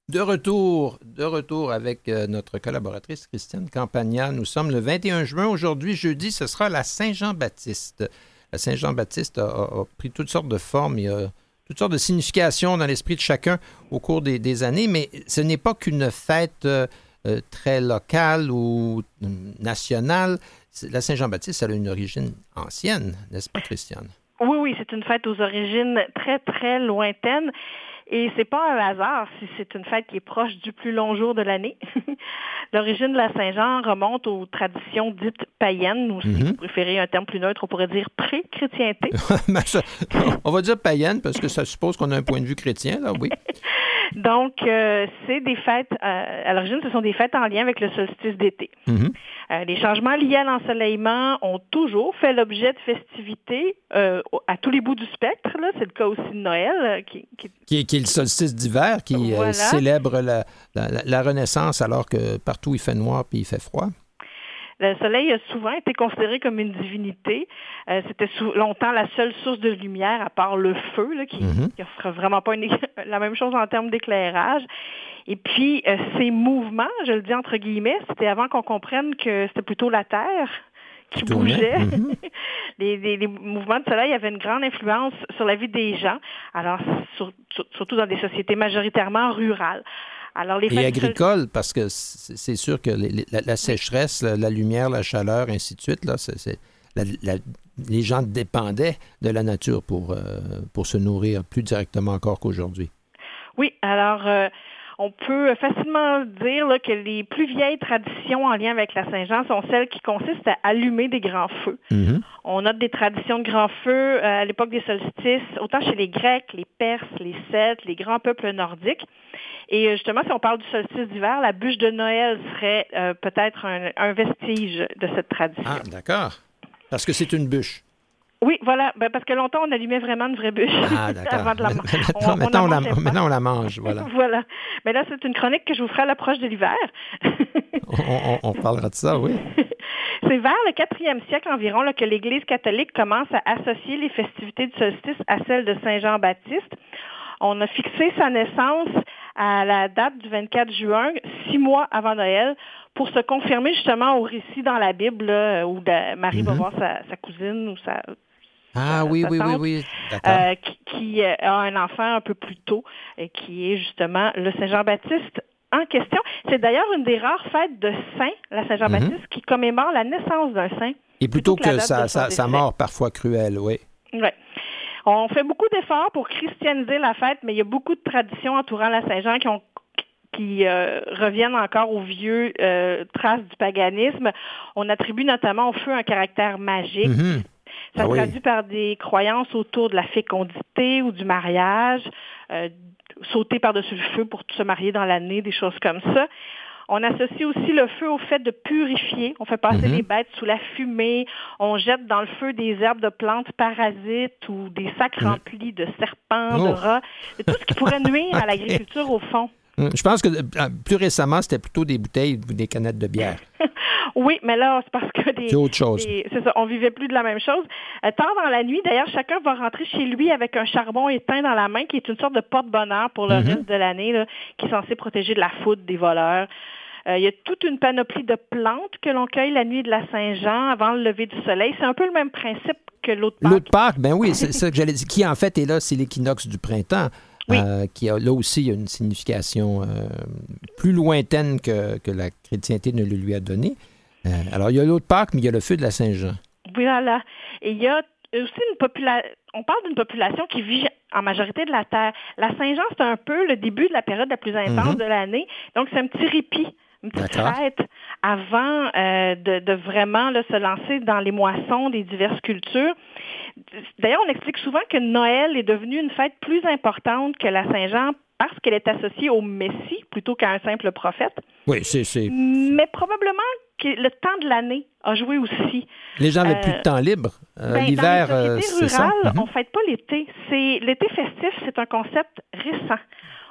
De retour, de retour avec euh, notre collaboratrice Christiane Campagna. Nous sommes le 21 juin. Aujourd'hui, jeudi, ce sera la Saint-Jean-Baptiste. La Saint-Jean-Baptiste a, pris toutes sortes de formes. Il y a toutes sortes de significations dans l'esprit de chacun au cours des, années, mais ce n'est pas qu'une fête euh, très locale ou nationale la Saint-Jean-Baptiste, elle a une origine ancienne, n'est-ce pas, Christiane? Oui, oui, c'est une fête aux origines très, très lointaines. Et c'est pas un hasard si c'est une fête qui est proche du plus long jour de l'année. L'origine de la Saint-Jean remonte aux traditions dites païennes, ou si mhm. vous préférez un terme plus neutre, on pourrait dire pré-chrétienté. On va dire païenne parce que ça suppose qu'on a un point de vue chrétien, là, oui. Donc, euh, c'est des fêtes, euh, à l'origine, ce sont des fêtes en lien avec le solstice d'été. Mhm. Euh, les changements liés à l'ensoleillement ont toujours fait l'objet de festivités à tous les bouts du spectre. C'est le cas aussi de Noël. Qui, qui... est le solstice d'hiver, qui célèbre la, la, Renaissance alors que partout il fait noir puis il fait froid. Le soleil a souvent été considéré comme une divinité. Euh, c'était longtemps la seule source de lumière, à part le feu, qui n'offre mm-hmm. vraiment pas la même chose en termes d'éclairage. Et puis, euh, ces mouvements, je le dis entre guillemets, c'était avant qu'on comprenne que c'était plutôt la Terre qui bougeait. Mm-hmm. les, mouvements de soleil avaient une grande influence sur la vie des gens, alors surtout dans des sociétés majoritairement rurales. Alors, les et agricole, parce que c'est sûr que la, sécheresse, la, lumière, la chaleur, ainsi de suite, là, les gens dépendaient de la nature pour, euh, pour se nourrir plus directement encore qu'aujourd'hui. Oui, alors euh, on peut facilement dire que les plus vieilles traditions en lien avec la Saint-Jean sont celles qui consistent à allumer des grands feux. Mm-hmm. On a des traditions de grands feux euh, à l'époque des solstices, autant chez les Grecs, les Perses, les Celtes, les grands peuples nordiques. Et euh, justement, si on parle du solstice d'hiver, la bûche de Noël serait euh, peut-être un, vestige de cette tradition. Ah, d'accord. Parce que c'est une bûche. Oui, voilà, ben, parce que longtemps, on allumait vraiment une vraie bûche ah, avant de la manger. Maintenant, on, la, mange, voilà. voilà. Mais là, c'est une chronique que je vous ferai à l'approche de l'hiver. on, on, parlera de ça, oui. c'est vers le quatrième siècle environ là, que l'Église catholique commence à associer les festivités du solstice à celles de Saint-Jean-Baptiste. On a fixé sa naissance à la date du 24 juin, six mois avant Noël, pour se confirmer justement au récit dans la Bible où Marie va mhm. voir sa, cousine ou sa, ah oui, oui, oui, oui, euh, qui, euh, a un enfant un peu plus tôt, et qui est justement le Saint-Jean-Baptiste en question. C'est d'ailleurs une des rares fêtes de saint, la Saint-Jean-Baptiste, mhm. qui commémore la naissance d'un saint. Et plutôt, que, sa, mort parfois cruelle, oui. Oui. On fait beaucoup d'efforts pour christianiser la fête, mais il y a beaucoup de traditions entourant la Saint-Jean qui ont qui euh, reviennent encore aux vieux euh, traces du paganisme. On attribue notamment au feu un caractère magique. Mhm. Ça ah se traduit par des croyances autour de la fécondité ou du mariage, euh, sauter par-dessus le feu pour se marier dans l'année, des choses comme ça. On associe aussi le feu au fait de purifier. On fait passer mhm. les bêtes sous la fumée. On jette dans le feu des herbes de plantes parasites ou des sacs remplis de serpents, de oh. rats, de tout ce qui pourrait nuire à l'agriculture au fond. Hum, je pense que euh, plus récemment, c'était plutôt des bouteilles ou des canettes de bière. oui, mais là, c'est parce que des. C'est autre chose. C'est ça, on vivait plus de la même chose. Euh, tard dans la nuit, d'ailleurs, chacun va rentrer chez lui avec un charbon éteint dans la main, qui est une sorte de porte-bonheur pour le mhm. reste de l'année, qui est censé protéger de la foudre des voleurs. Euh, il y a toute une panoplie de plantes que l'on cueille la nuit de la Saint-Jean avant le lever du soleil. C'est un peu le même principe que l'autre Pâques. L'autre Pâques, ben oui, c'est ça que j'allais dire. Qui en fait est là, c'est l'équinoxe du printemps. Euh, qui a là aussi une signification euh, plus lointaine que, que, la chrétienté ne le lui a donné. alors, il y a l'autre Pâques, mais il y a le feu de la Saint-Jean. Voilà. Et il y a aussi une population, on parle d'une population qui vit en majorité de la terre. La Saint-Jean, c'est un peu le début de la période la plus intense mhm. de l'année. Donc, c'est un petit répit une petite fête avant euh, de, vraiment se lancer dans les moissons des diverses cultures. D'ailleurs, on explique souvent que Noël est devenu une fête plus importante que la Saint-Jean parce qu'elle est associée au Messie plutôt qu'à un simple prophète. Oui, c'est. Mais probablement que le temps de l'année a joué aussi. Les gens n'avaient plus de euh, temps libre. Euh, ben, L'hiver, c'est ça. Mhm. On ne fête pas l'été. L'été festif, c'est un concept récent.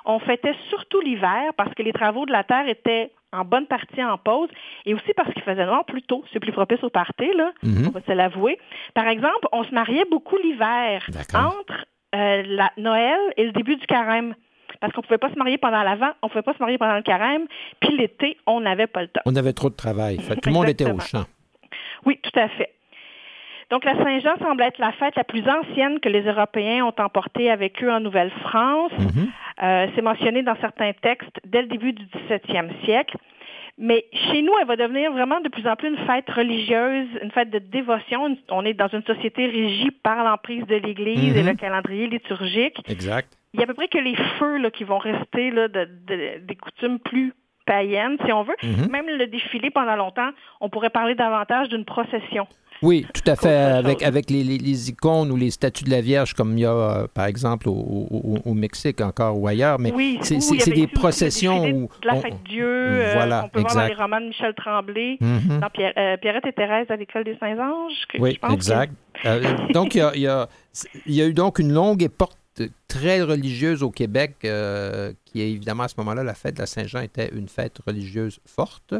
On fêtait surtout l'hiver parce que les travaux de la terre étaient en bonne partie en pause, et aussi parce qu'il faisait noir plus tôt. C'est plus propice au party, là, mhm. on va se l'avouer. Par exemple, on se mariait beaucoup l'hiver, entre euh, la Noël et le début du carême. Parce qu'on ne pouvait pas se marier pendant l'avant, on ne pouvait pas se marier pendant le carême, puis l'été, on n'avait pas le temps. On avait trop de travail. tout le monde était au champ. Oui, tout à fait. Donc, la Saint-Jean semble être la fête la plus ancienne que les Européens ont emportée avec eux en Nouvelle-France. Mhm. Euh, c'est mentionné dans certains textes dès le début du 17e siècle. Mais chez nous, elle va devenir vraiment de plus en plus une fête religieuse, une fête de dévotion. On est dans une société régie par l'emprise de l'Église et mhm. le calendrier liturgique. Exact. Il y a à peu près que les feux là, qui vont rester là, de, des coutumes plus païennes, si on veut. Mhm. Même le défilé pendant longtemps, on pourrait parler davantage d'une procession. Oui, tout à fait. Avec, avec les, les, icônes ou les statues de la Vierge, comme il y a, euh, par exemple, au, au, Mexique encore ou ailleurs. Mais oui, c'est des processions où. De la fête Dieu. Euh, voilà, on peut voir dans les romans de Michel Tremblay, mm-hmm. dans euh, Pierrette et Thérèse à l'école des Saints-Anges. Oui, exact. donc, il y, a, il, y a, il y a eu donc une longue époque très religieuse au Québec, qui est évidemment à ce moment-là, la fête de la Saint-Jean était une fête religieuse forte.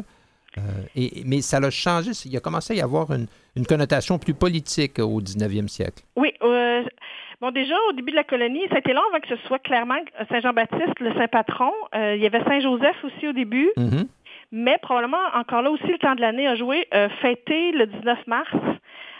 Euh, et, mais ça a changé. Il a commencé à y avoir une, connotation plus politique au 19e siècle. Oui. Euh, bon, déjà, au début de la colonie, ça a été long avant que ce soit clairement Saint-Jean-Baptiste, le saint patron. Euh, il y avait Saint-Joseph aussi au début. Mm-hmm. Mais probablement, encore là aussi, le temps de l'année a joué. fêter le 19 mars,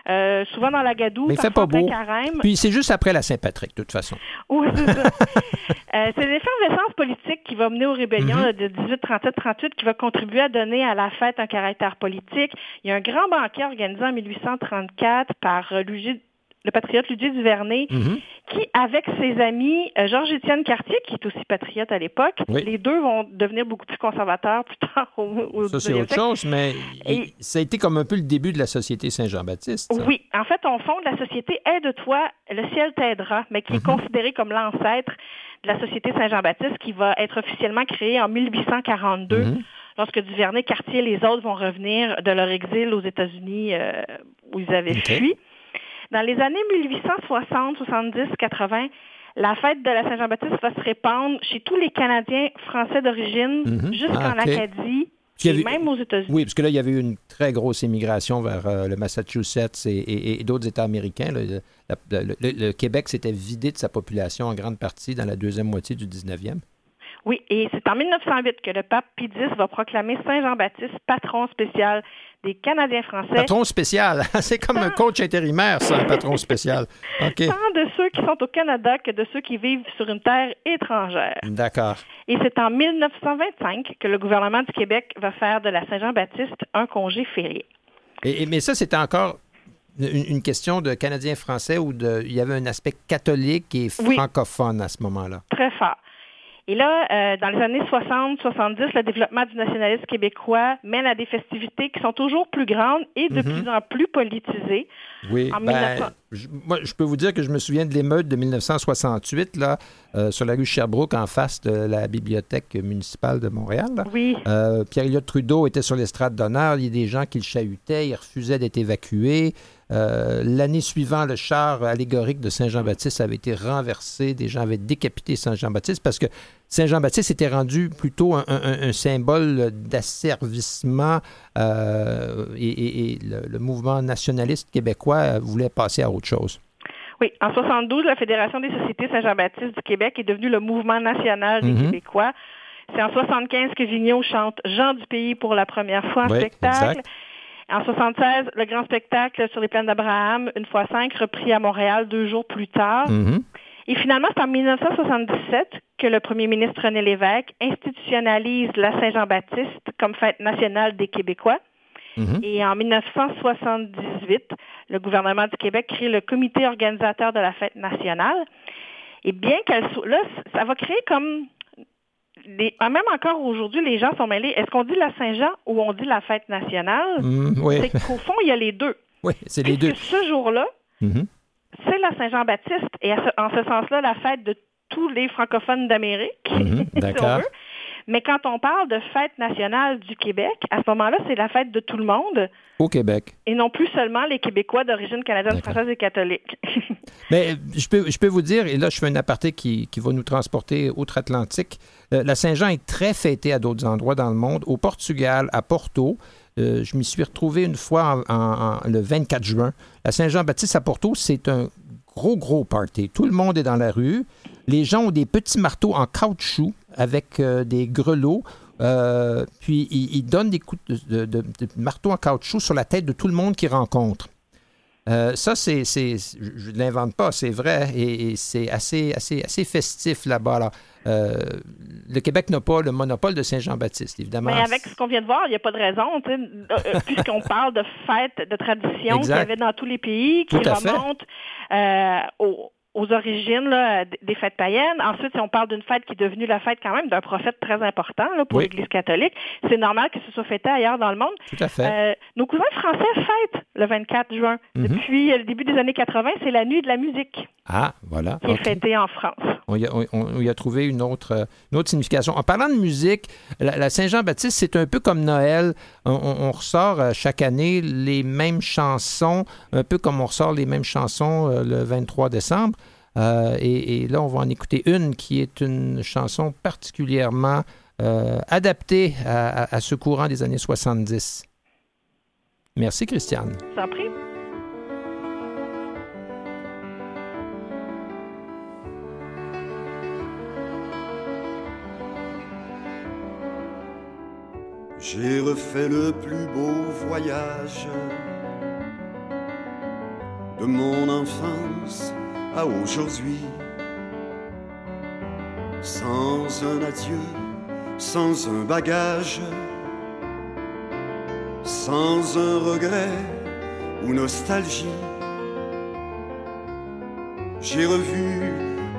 euh, souvent dans la gadoue, Mais fait pas beau. Carême. Puis c'est juste après la Saint-Patrick, de toute façon. Oui, c'est ça. euh, c'est l'effervescence politique qui va mener aux rébellions mm-hmm. de 1837-38 qui va contribuer à donner à la fête un caractère politique. Il y a un grand banquet organisé en 1834 par euh, Luigi le patriote Ludwig Duvernay, mhm. qui, avec ses amis, euh, Georges-Étienne Cartier, qui est aussi patriote à l'époque, les deux vont devenir beaucoup plus conservateurs plus tard au, Ça, c'est autre chose, mais ça a été comme un peu le début de la Société Saint-Jean-Baptiste. Oui, en fait, on fonde la Société Aide-toi, le ciel t'aidera, mais qui est mhm. considérée comme l'ancêtre de la Société Saint-Jean-Baptiste, qui va être officiellement créée en 1842. Mhm. lorsque Duvernay, Cartier et les autres vont revenir de leur exil aux États-Unis euh, où ils avaient fui. Dans les années 1860, 70, 80, la fête de la Saint-Jean-Baptiste va se répandre chez tous les Canadiens français d'origine, Mhm. jusqu'en Ah, ok. Acadie, et avait- même aux États-Unis. Oui, parce que là, il y avait eu une très grosse émigration vers euh, le Massachusetts et, et- et d'autres États américains. là. Le, la- le- le- le Québec s'était vidé de sa population en grande partie dans la deuxième moitié du 19e. Oui, et c'est en 1908 que le pape Pie X va proclamer Saint Jean-Baptiste patron spécial des Canadiens français, Patron spécial. C'est comme un coach intérimaire, ça, un patron spécial. OK. tant de ceux qui sont au Canada que de ceux qui vivent sur une terre étrangère. D'accord. Et c'est en 1925 que le gouvernement du Québec va faire de la Saint-Jean-Baptiste un congé férié. Et, et- mais ça, c'était encore une, une question de Canadiens-Français où de- il y avait un aspect catholique et Oui. francophone à ce moment-là? Très fort. Et là, euh, dans les années 60-70, le développement du nationalisme québécois mène à des festivités qui sont toujours plus grandes et de Mhm. plus en plus politisées. Oui, En ben, 1900. je, moi, je peux vous dire que je me souviens de l'émeute de 1968, là, euh, sur la rue Sherbrooke, en face de la bibliothèque municipale de Montréal. là. Oui, Euh, Pierre-Éliott Trudeau était sur l'estrade d'honneur. Il y a des gens qui le chahutaient. Il refusait d'être évacué. Euh, L'année suivante, le char allégorique de Saint-Jean-Baptiste avait été renversé. Des gens avaient décapité Saint-Jean-Baptiste parce que Saint-Jean-Baptiste était rendu plutôt un, un- un symbole d'asservissement euh, et, et- et le, le mouvement nationaliste québécois voulait passer à autre chose. oui. En 72, la Fédération des sociétés Saint-Jean-Baptiste du Québec est devenue le mouvement national des Mhm. Québécois. C'est en 75 que Vigneault chante Jean du pays pour la première fois en Oui, spectacle. exact. En 76, le grand spectacle sur les plaines d'Abraham, une fois cinq, repris à Montréal deux jours plus tard. Mhm. Et finalement, c'est en 1977 que le premier ministre René Lévesque institutionnalise la Saint-Jean-Baptiste comme fête nationale des Québécois. Mhm. Et en 1978, le gouvernement du Québec crée le comité organisateur de la fête nationale. Et bien qu'elle soit là, ça va créer comme des- ah, même encore aujourd'hui, les gens sont mêlés. Est-ce qu'on dit la Saint-Jean ou on dit la fête nationale? Mhm, oui, C'est qu'au fond, il y a les deux. oui c'est les deux. Ce jour-là, Mhm. c'est la Saint-Jean-Baptiste et en ce sens-là, la fête de tous les francophones d'Amérique. Mhm, si on d'accord. Mais quand on parle de fête nationale du Québec, à ce moment-là, c'est la fête de tout le monde Au Québec. et non plus seulement les Québécois d'origine canadienne, française et catholique. Mais euh, je peux, je peux vous dire, et là je fais un aparté qui, qui va nous transporter outre-Atlantique, euh, la Saint-Jean est très fêtée à d'autres endroits dans le monde. Au Portugal, à Porto, euh, je m'y suis retrouvé une fois en- en- en- le 24 juin. La Saint-Jean-Baptiste à Porto, c'est un gros, gros party. Tout le monde est dans la rue. Les gens ont des petits marteaux en caoutchouc avec euh, des grelots. Euh, puis ils, donnent des coups de- de marteau en caoutchouc sur la tête de tout le monde qu'ils rencontrent. Euh, ça, c'est, c'est- je ne l'invente pas, c'est vrai, et, et c'est assez, assez, assez festif là-bas. Alors, euh, le Québec n'a pas le monopole de Saint-Jean-Baptiste, évidemment. Mais avec ce qu'on vient de voir, il n'y a pas de raison, tu sais, euh, puisqu'on parle de fêtes, de traditions qu'il y avait dans tous les pays, qui remontent euh, aux, aux origines là, des fêtes païennes. Ensuite, si on parle d'une fête qui est devenue la fête quand même d'un prophète très important là, pour Oui. l'Église catholique, c'est normal que ce soit fêté ailleurs dans le monde. Tout à fait. Euh, nos cousins français fêtent le 24 juin. Mhm. Depuis le début des années 80, c'est la nuit de la musique Ah, voilà. qui est fêtée en France. On y, a, on- on y a trouvé une autre, euh, une autre signification. En parlant de musique, la, la Saint-Jean-Baptiste, c'est un peu comme Noël. On, ressort euh, chaque année les mêmes chansons, un peu comme on ressort les mêmes chansons le 23 décembre. Euh, et, et là, on va en écouter une qui est une chanson particulièrement euh, adaptée à, à- à ce courant des années 70. Merci, Christiane. T'en prie. J'ai refait le plus beau voyage de mon enfance à aujourd'hui. Sans un adieu, sans un bagage, sans un regret ou nostalgie. J'ai revu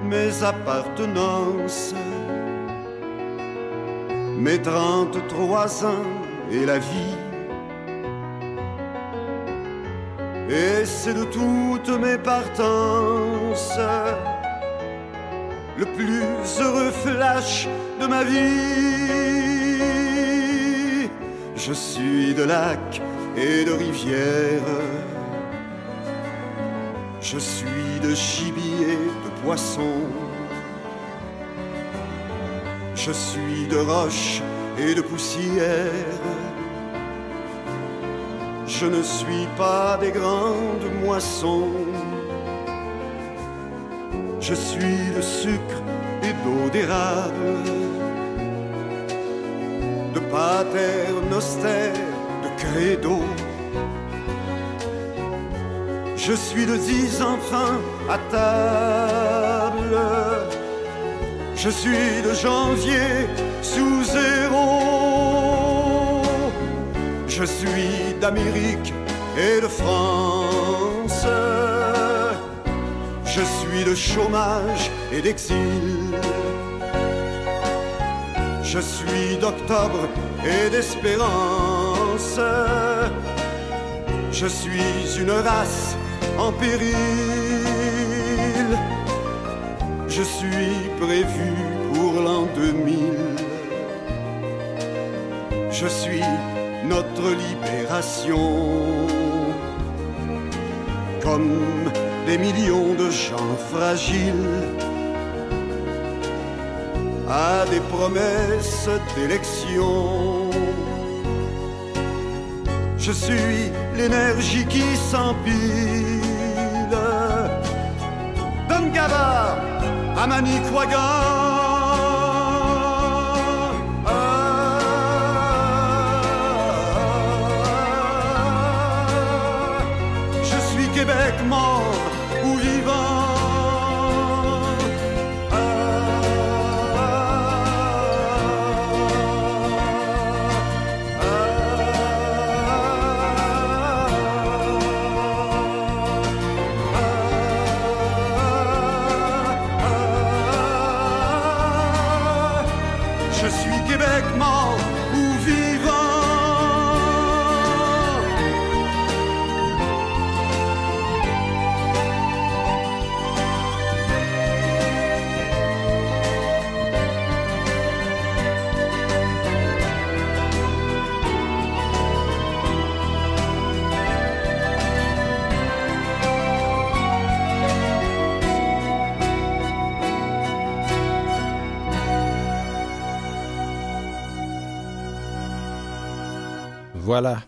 mes appartenances mes 33 ans et la vie. Et c'est de toutes mes partances le plus heureux flash de ma vie. Je suis de lacs et de rivières, Je suis de gibier, de poisson. Je suis de roche et de poussière. Je ne suis pas des grandes moissons. Je suis de sucre et d'eau d'érable, de pater noster, de credo. Je suis de dix enfants à table. Je suis de janvier sous Je suis d'Amérique et de France. Je suis de chômage et d'exil. Je suis d'octobre et d'espérance. Je suis une race en péril. Je suis prévu pour l'an 2000. Je suis notre libération. Comme des millions de gens fragiles à des promesses d'élection. Je suis l'énergie qui s'empile. Don Gaba à Je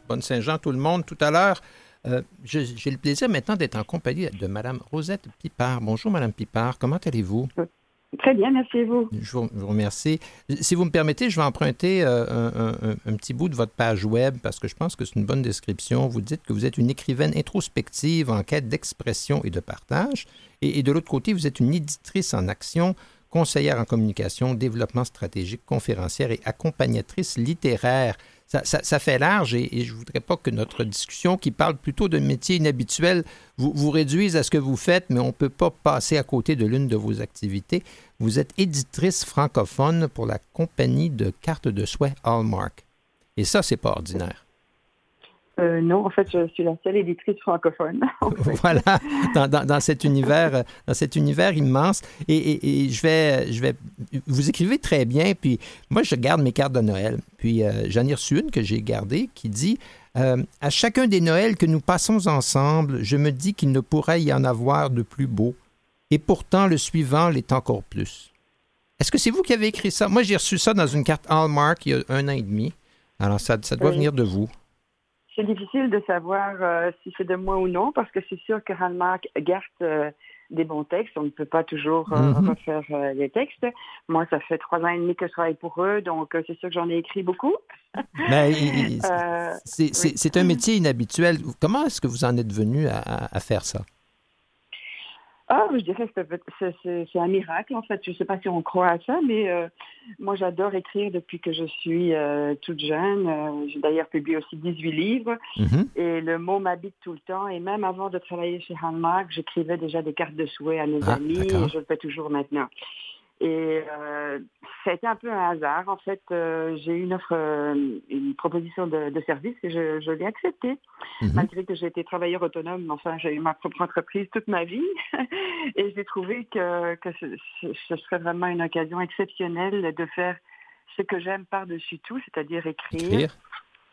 Voilà, bonne Saint-Jean tout le monde. Tout à l'heure, euh, j'ai le plaisir maintenant d'être en compagnie de Madame Rosette Pipard. Bonjour Madame Pipard, comment allez-vous? Très bien, merci à vous. Je vous, je vous remercie. Si vous me permettez, je vais emprunter euh, un, un- un petit bout de votre page web parce que je pense que c'est une bonne description. Vous dites que vous êtes une écrivaine introspective en quête d'expression et de partage. Et, et de l'autre côté, vous êtes une éditrice en action, conseillère en communication, développement stratégique, conférencière et accompagnatrice littéraire. Ça, ça- fait large et, je ne voudrais pas que notre discussion, qui parle plutôt d'un métier inhabituel, vous, vous réduise à ce que vous faites, mais on ne peut pas passer à côté de l'une de vos activités. Vous êtes éditrice francophone pour la compagnie de cartes de souhait Hallmark. Et ça, c'est pas ordinaire. Euh, non, en fait, je suis la seule éditrice francophone. voilà, dans, dans- dans cet univers, euh, dans cet univers immense. Et, et- et je vais, je vais, vous écrivez très bien. Puis moi, je garde mes cartes de Noël. Puis euh, j'en ai reçu une que j'ai gardée qui dit euh, à chacun des Noëls que nous passons ensemble, je me dis qu'il ne pourrait y en avoir de plus beau. Et pourtant, le suivant l'est encore plus. Est-ce que c'est vous qui avez écrit ça? Moi, j'ai reçu ça dans une carte Hallmark il y a un an et demi. Alors, ça, ça doit Oui. venir de vous. C'est difficile de savoir euh, si c'est de moi ou non, parce que c'est sûr que Hallmark garde euh, des bons textes. On ne peut pas toujours euh, Mhm. refaire les textes. Moi, ça fait trois ans et demi que je travaille pour eux, donc c'est sûr que j'en ai écrit beaucoup. Euh, C'est oui. un métier inhabituel. Comment est-ce que vous en êtes venu à faire ça? Ah, je dirais que c'est- un miracle, en fait. Je ne sais pas si on croit à ça, mais euh, moi, j'adore écrire depuis que je suis euh, toute jeune. Euh, J'ai d'ailleurs publié aussi 18 livres. Mhm. Et le mot m'habite tout le temps. Et même avant de travailler chez Hallmark, j'écrivais déjà des cartes de souhait à nos Ah, amis et je le fais toujours maintenant. Et euh, ça a été un peu un hasard. En fait, euh, j'ai eu une offre, euh, une proposition de, de service et je, je l'ai acceptée, Mhm. malgré que j'ai été travailleur autonome. Enfin, j'ai eu ma propre entreprise toute ma vie et j'ai trouvé que, que ce, ce- serait vraiment une occasion exceptionnelle de faire ce que j'aime par-dessus tout, c'est-à-dire écrire. Écrire.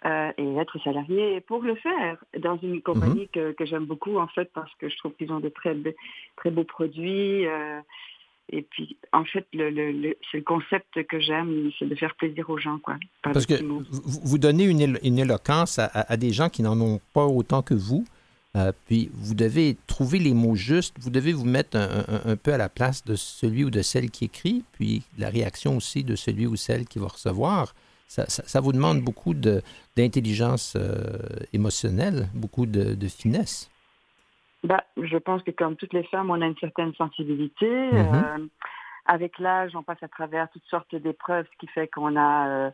euh, et être salarié pour le faire dans une compagnie que, que j'aime beaucoup en fait parce que je trouve qu'ils ont de très, très beaux produits. Euh, et puis, en fait, le, le, c'est le concept que j'aime, c'est de faire plaisir aux gens. Quoi, Parce que vous, vous, donnez une, une éloquence à, à, des gens qui n'en ont pas autant que vous. Euh, puis, vous devez trouver les mots justes. Vous devez vous mettre un, un, un, peu à la place de celui ou de celle qui écrit, puis la réaction aussi de celui ou celle qui va recevoir. Ça, ça, ça vous demande beaucoup de, d'intelligence euh, émotionnelle, beaucoup de, de finesse. Bah, je pense que comme toutes les femmes, on a une certaine sensibilité. -hmm. euh, avec l'âge, on passe à travers toutes sortes d'épreuves, ce qui fait qu'on a euh,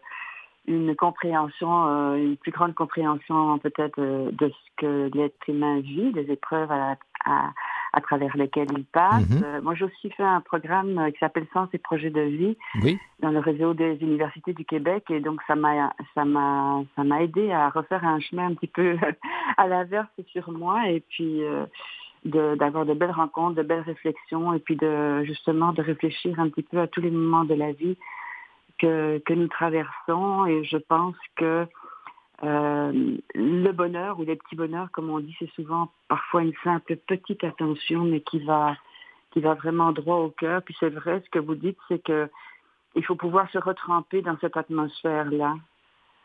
une compréhension, euh, une plus grande compréhension peut-être euh, de ce que l'être humain vit, des épreuves à, à, à travers lesquelles il passe. Mm -hmm. moi, j'ai aussi fait un programme qui s'appelle Sens et projets de vie oui. dans le réseau des universités du Québec, et donc ça m'a ça m'a ça m'a aidé à refaire un chemin un petit peu à l'inverse sur moi, et puis d'avoir de, de, belles rencontres, de belles réflexions, et puis de justement de réfléchir un petit peu à tous les moments de la vie que, nous traversons. Et je pense que euh, le bonheur ou les petits bonheurs, comme on dit, c'est souvent parfois une simple petite attention, mais qui va qui va vraiment droit au cœur. Puis c'est vrai, ce que vous dites, c'est que il faut pouvoir se retremper dans cette atmosphère-là.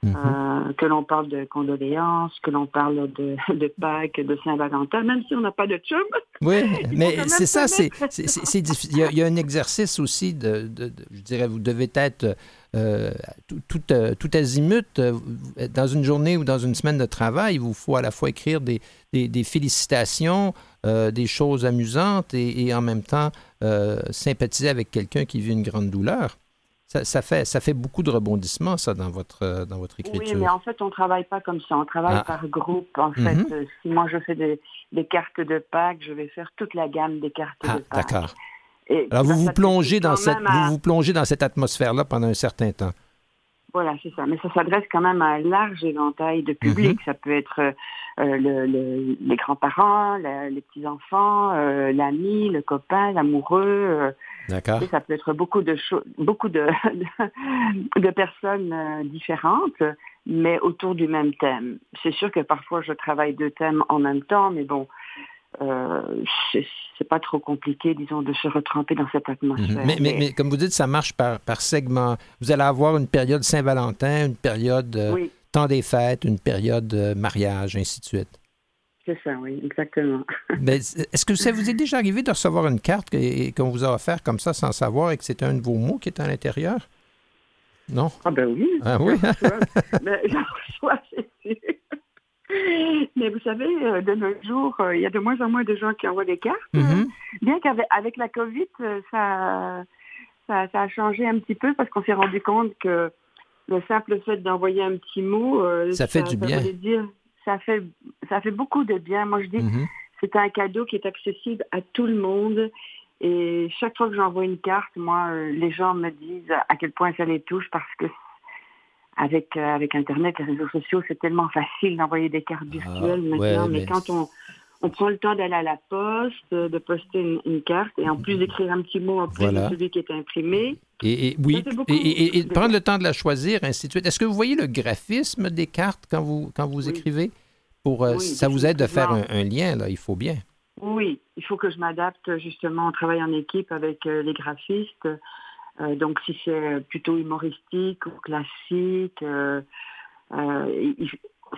Mmh. Euh, que l'on parle de condoléances, que l'on parle de, de Pâques, de Saint-Valentin, même si on n'a pas de chum. Oui, mais c'est ça, c'est. Il, y a un exercice aussi de, de, de je dirais, vous devez être euh, tout, tout, euh, tout, azimut. Dans une journée ou dans une semaine de travail, il vous faut à la fois écrire des, des, des félicitations, des choses amusantes et, et en même temps sympathiser avec quelqu'un qui vit une grande douleur. Ça, ça, fait, ça fait beaucoup de rebondissements, ça, dans votre, dans votre écriture. Oui, mais en fait, on ne travaille pas comme ça. On travaille ah. par groupe. En fait, mm -hmm. si moi je fais des, des, cartes de Pâques, je vais faire toute la gamme des cartes ah, de Pâques. D'accord. Alors, vous vous, plongez dans cette, à... vous vous plongez dans cette atmosphère-là pendant un certain temps. Voilà, c'est ça. Mais ça s'adresse quand même à un large éventail de public. Mm -hmm. Ça peut être euh, le, le, les grands-parents, les petits-enfants, euh, l'ami, le copain, l'amoureux. Euh, D'accord. Ça peut être beaucoup de choses, beaucoup de, de, de personnes euh, différentes, mais autour du même thème. C'est sûr que parfois je travaille deux thèmes en même temps, mais bon, euh, c'est pas trop compliqué, disons, de se retremper dans cette atmosphère. Mais, mais, mais, comme vous dites, ça marche par, par segment. Vous allez avoir une période Saint-Valentin, une période euh, oui. temps des fêtes, une période euh, mariage, ainsi de suite. C'est ça, oui, exactement. Est-ce que ça vous est déjà arrivé de recevoir une carte qu'on vous a offerte comme ça sans savoir et que c'était un de vos mots qui était à l'intérieur? Non? Ah ben oui. Ah oui? mais j'en reçois, c'est Mais vous savez, euh, de nos jours, euh, il y a de moins en moins de gens qui envoient des cartes. Mm -hmm. Bien qu'avec avec la COVID, euh, ça, ça, ça, a changé un petit peu parce qu'on s'est rendu compte que le simple fait d'envoyer un petit mot, ça, fait du bien. Dire, ça, fait, ça fait beaucoup de bien. Moi, je dis, mm -hmm. c'est un cadeau qui est accessible à tout le monde. Et chaque fois que j'envoie une carte, moi, les gens me disent à quel point ça les touche parce que avec, euh, avec Internet, les réseaux sociaux, c'est tellement facile d'envoyer des cartes virtuelles ah, maintenant, ouais, mais, mais, quand on, on prend le temps d'aller à la poste, de poster une, une, carte et en plus d'écrire un petit mot en plus voilà. de celui qui est imprimé. Et, et oui, et, et, et prendre le temps de la choisir, ainsi de suite. Est-ce que vous voyez le graphisme des cartes quand vous, quand vous oui. écrivez? Pour, euh, oui, ça vous aide de faire un, un, lien, là, il faut bien. Oui, il faut que je m'adapte justement, on travaille en équipe avec euh, les graphistes. Euh, donc si c'est plutôt humoristique ou classique, euh, euh,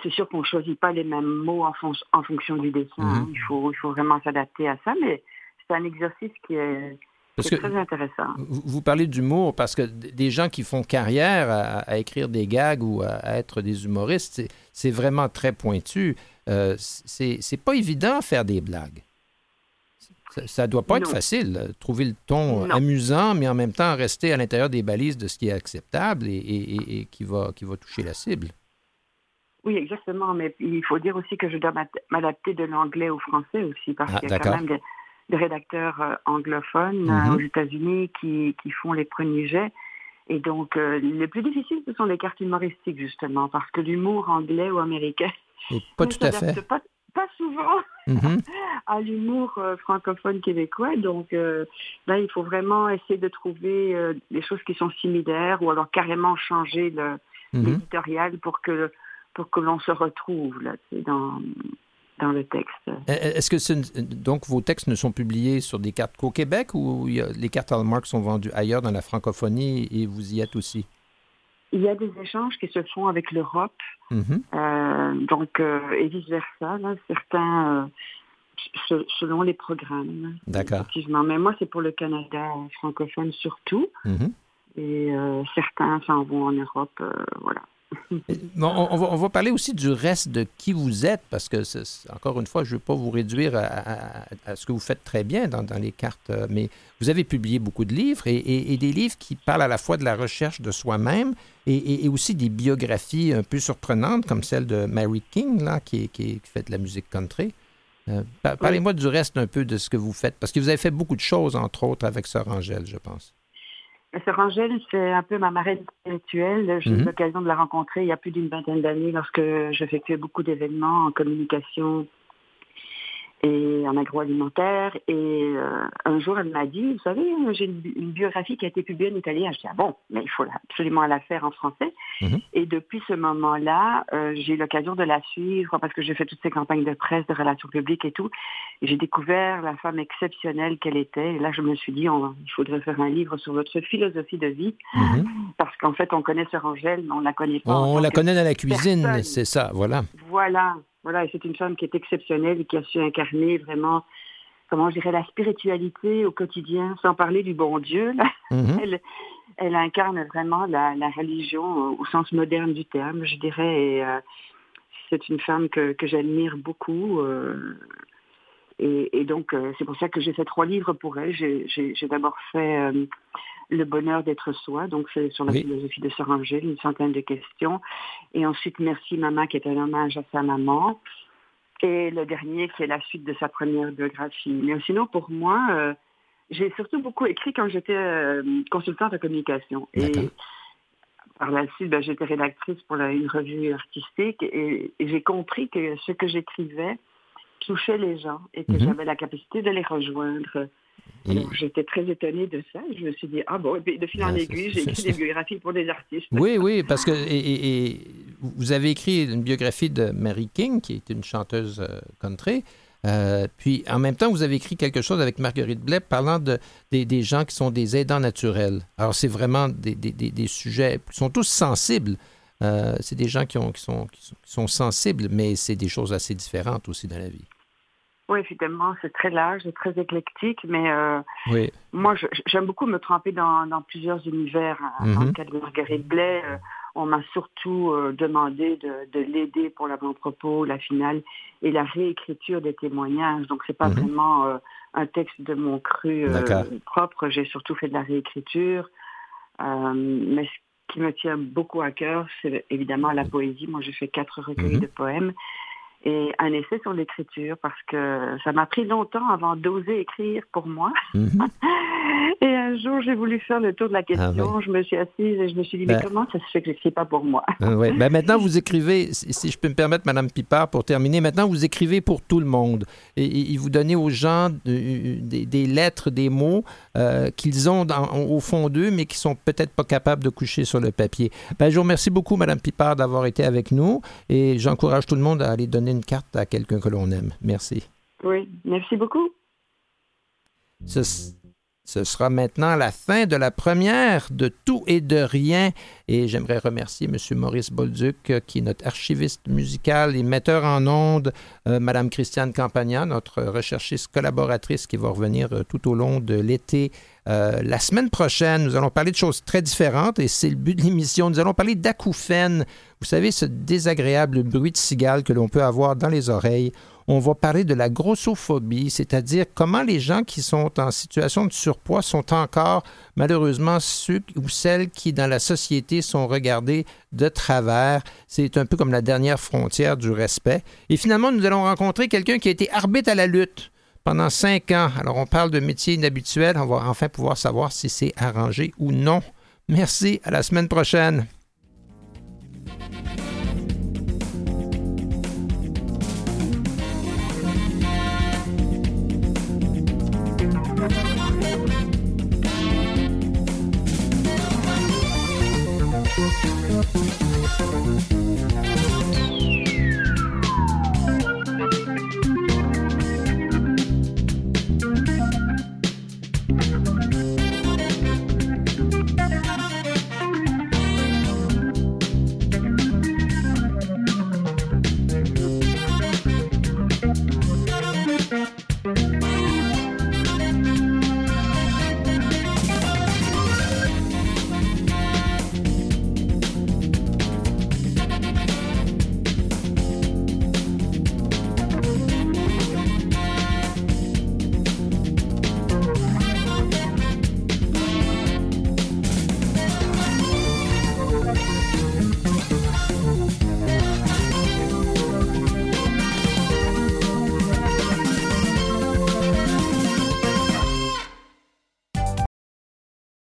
c'est sûr qu'on ne choisit pas les mêmes mots en, fon en fonction du dessin. Mm -hmm. il, faut, il faut vraiment s'adapter à ça, mais c'est un exercice qui est, parce que très intéressant. Vous, parlez d'humour parce que des gens qui font carrière à, à écrire des gags ou à, à être des humoristes, c'est vraiment très pointu. Euh, c'est pas évident de faire des blagues. Ça ne doit pas non. être facile, trouver le ton non. amusant, mais en même temps rester à l'intérieur des balises de ce qui est acceptable et, et, et, qui, va, qui va toucher la cible. Oui, exactement, mais il faut dire aussi que je dois m'adapter de l'anglais au français aussi, parce ah, qu'il y a quand même des, des rédacteurs euh, anglophones mm -hmm. aux États-Unis qui, qui, font les premiers jets. Et donc, euh, le plus difficile, ce sont les cartes humoristiques, justement, parce que l'humour anglais ou américain... Et pas tout à fait. Pas, pas souvent mm -hmm. à l'humour euh, francophone québécois. Donc euh, là, il faut vraiment essayer de trouver euh, des choses qui sont similaires ou alors carrément changer l'éditorial mm -hmm. pour que pour que l'on se retrouve là, dans, dans le texte. Euh, est-ce que donc vos textes ne sont publiés sur des cartes qu'au Québec ou les cartes Hallmark sont vendues ailleurs dans la francophonie et vous y êtes aussi? Il y a des échanges qui se font avec l'Europe, mm-hmm. euh, donc euh, et vice versa. certains selon les programmes. D'accord. Effectivement, mais moi c'est pour le Canada francophone surtout, mm-hmm. et certains s'en vont en Europe, voilà on, va, parler aussi du reste de qui vous êtes, parce que, encore une fois, je ne veux pas vous réduire à, ce que vous faites très bien dans, les cartes, euh, mais vous avez publié beaucoup de livres et, des livres qui parlent à la fois de la recherche de soi-même et, aussi des biographies un peu surprenantes, comme celle de Mary King, là, qui, fait de la musique country. Euh, parlez-moi du reste un peu de ce que vous faites, parce que vous avez fait beaucoup de choses, entre autres, avec Sœur Angèle, je pense. Sœur Angèle, c'est un peu ma marraine spirituelle. J'ai eu mhm. l'occasion de la rencontrer il y a plus d'une vingtaine d'années lorsque j'effectuais beaucoup d'événements en communication et en agroalimentaire. Et euh, un jour, elle m'a dit, vous savez, j'ai une, biographie qui a été publiée en italien. Je dis, ah bon, mais il faut absolument la faire en français. Mhm. Et depuis ce moment-là, euh, j'ai eu l'occasion de la suivre parce que j'ai fait toutes ces campagnes de presse, de relations publiques et tout. Et j'ai découvert la femme exceptionnelle qu'elle était. Et là, je me suis dit, il faudrait faire un livre sur votre philosophie de vie. Mhm. Parce qu'en fait, on connaît Sœur Angèle, mais on la connaît pas. On la connaît dans la cuisine, c'est ça, voilà. Voilà. Voilà, et c'est une femme qui est exceptionnelle et qui a su incarner vraiment, comment je dirais, la spiritualité au quotidien, sans parler du bon Dieu. Mhm. elle, incarne vraiment la, religion au sens moderne du terme, je dirais. Et, euh, c'est une femme que, j'admire beaucoup. Euh, et, donc, euh, c'est pour ça que j'ai fait trois livres pour elle. J'ai d'abord fait le bonheur d'être soi, donc c'est sur la philosophie de Sœur Angèle, une centaine de questions. Et ensuite, Merci Maman, qui est un hommage à sa maman. Et le dernier, qui est la suite de sa première biographie. Mais sinon, pour moi, euh, j'ai surtout beaucoup écrit quand j'étais euh, consultante en communication. Et par la suite, ben, j'étais rédactrice pour une revue artistique et, j'ai compris que ce que j'écrivais touchait les gens et que mhm. j'avais la capacité de les rejoindre j'étais très étonnée de ça. Je me suis dit, ah bon, de fil en aiguille, j'ai écrit des biographies pour des artistes. Oui, oui, parce que et, vous avez écrit une biographie de Mary King, qui est une chanteuse euh, country. Euh, puis en même temps, vous avez écrit quelque chose avec Marguerite Blais parlant de, des, gens qui sont des aidants naturels. Alors, c'est vraiment des, des, des, sujets qui sont tous sensibles. Euh, c'est des gens qui, ont, qui, sont, qui sont sensibles, mais c'est des choses assez différentes aussi dans la vie. Oui, évidemment, c'est très large et très éclectique, mais euh, moi, j'aime beaucoup me tremper dans, plusieurs univers. Dans le mhm. cas de Marguerite Blais, euh, on m'a surtout euh, demandé de, l'aider pour l'avant-propos, la finale et la réécriture des témoignages. Donc, c'est pas mhm. vraiment un texte de mon cru propre. J'ai surtout fait de la réécriture. mais ce qui me tient beaucoup à cœur, c'est évidemment la poésie. Moi, j'ai fait quatre recueils mhm. de poèmes et un essai sur l'écriture parce que ça m'a pris longtemps avant d'oser écrire pour moi. Mhm. et un jour, j'ai voulu faire le tour de la question. Ah je me suis assise et je me suis dit, mais ben comment ça se fait que j'écris pas pour moi? Ah ben maintenant, vous écrivez, si je peux me permettre, Madame Pipard, pour terminer, maintenant, vous écrivez pour tout le monde. Et, vous donnez aux gens des, lettres, des mots euh, qu'ils ont au fond d'eux, mais qui sont peut-être pas capables de coucher sur le papier. Ben, je vous remercie beaucoup, Madame Pipard, d'avoir été avec nous et j'encourage tout le monde à aller donner une carte à quelqu'un que l'on aime. Merci. Oui, merci beaucoup. Ce, ce, sera maintenant la fin de la première de Tout et de Rien. Et j'aimerais remercier M. Maurice Bolduc, qui est notre archiviste musical et metteur en ondes, euh, Mme Christiane Campagna, notre recherchiste collaboratrice qui va revenir euh, tout au long de l'été. Euh, la semaine prochaine, nous allons parler de choses très différentes et c'est le but de l'émission. Nous allons parler d'acouphènes vous savez, ce désagréable bruit de cigale que l'on peut avoir dans les oreilles. On va parler de la grossophobie, c'est-à-dire comment les gens qui sont en situation de surpoids sont encore malheureusement ceux ou celles qui dans la société sont regardés de travers. C'est un peu comme la dernière frontière du respect. Et finalement, nous allons rencontrer quelqu'un qui a été arbitre à la lutte pendant cinq ans. Alors, on parle de métier inhabituel. On va enfin pouvoir savoir si c'est arrangé ou non. Merci. À la semaine prochaine.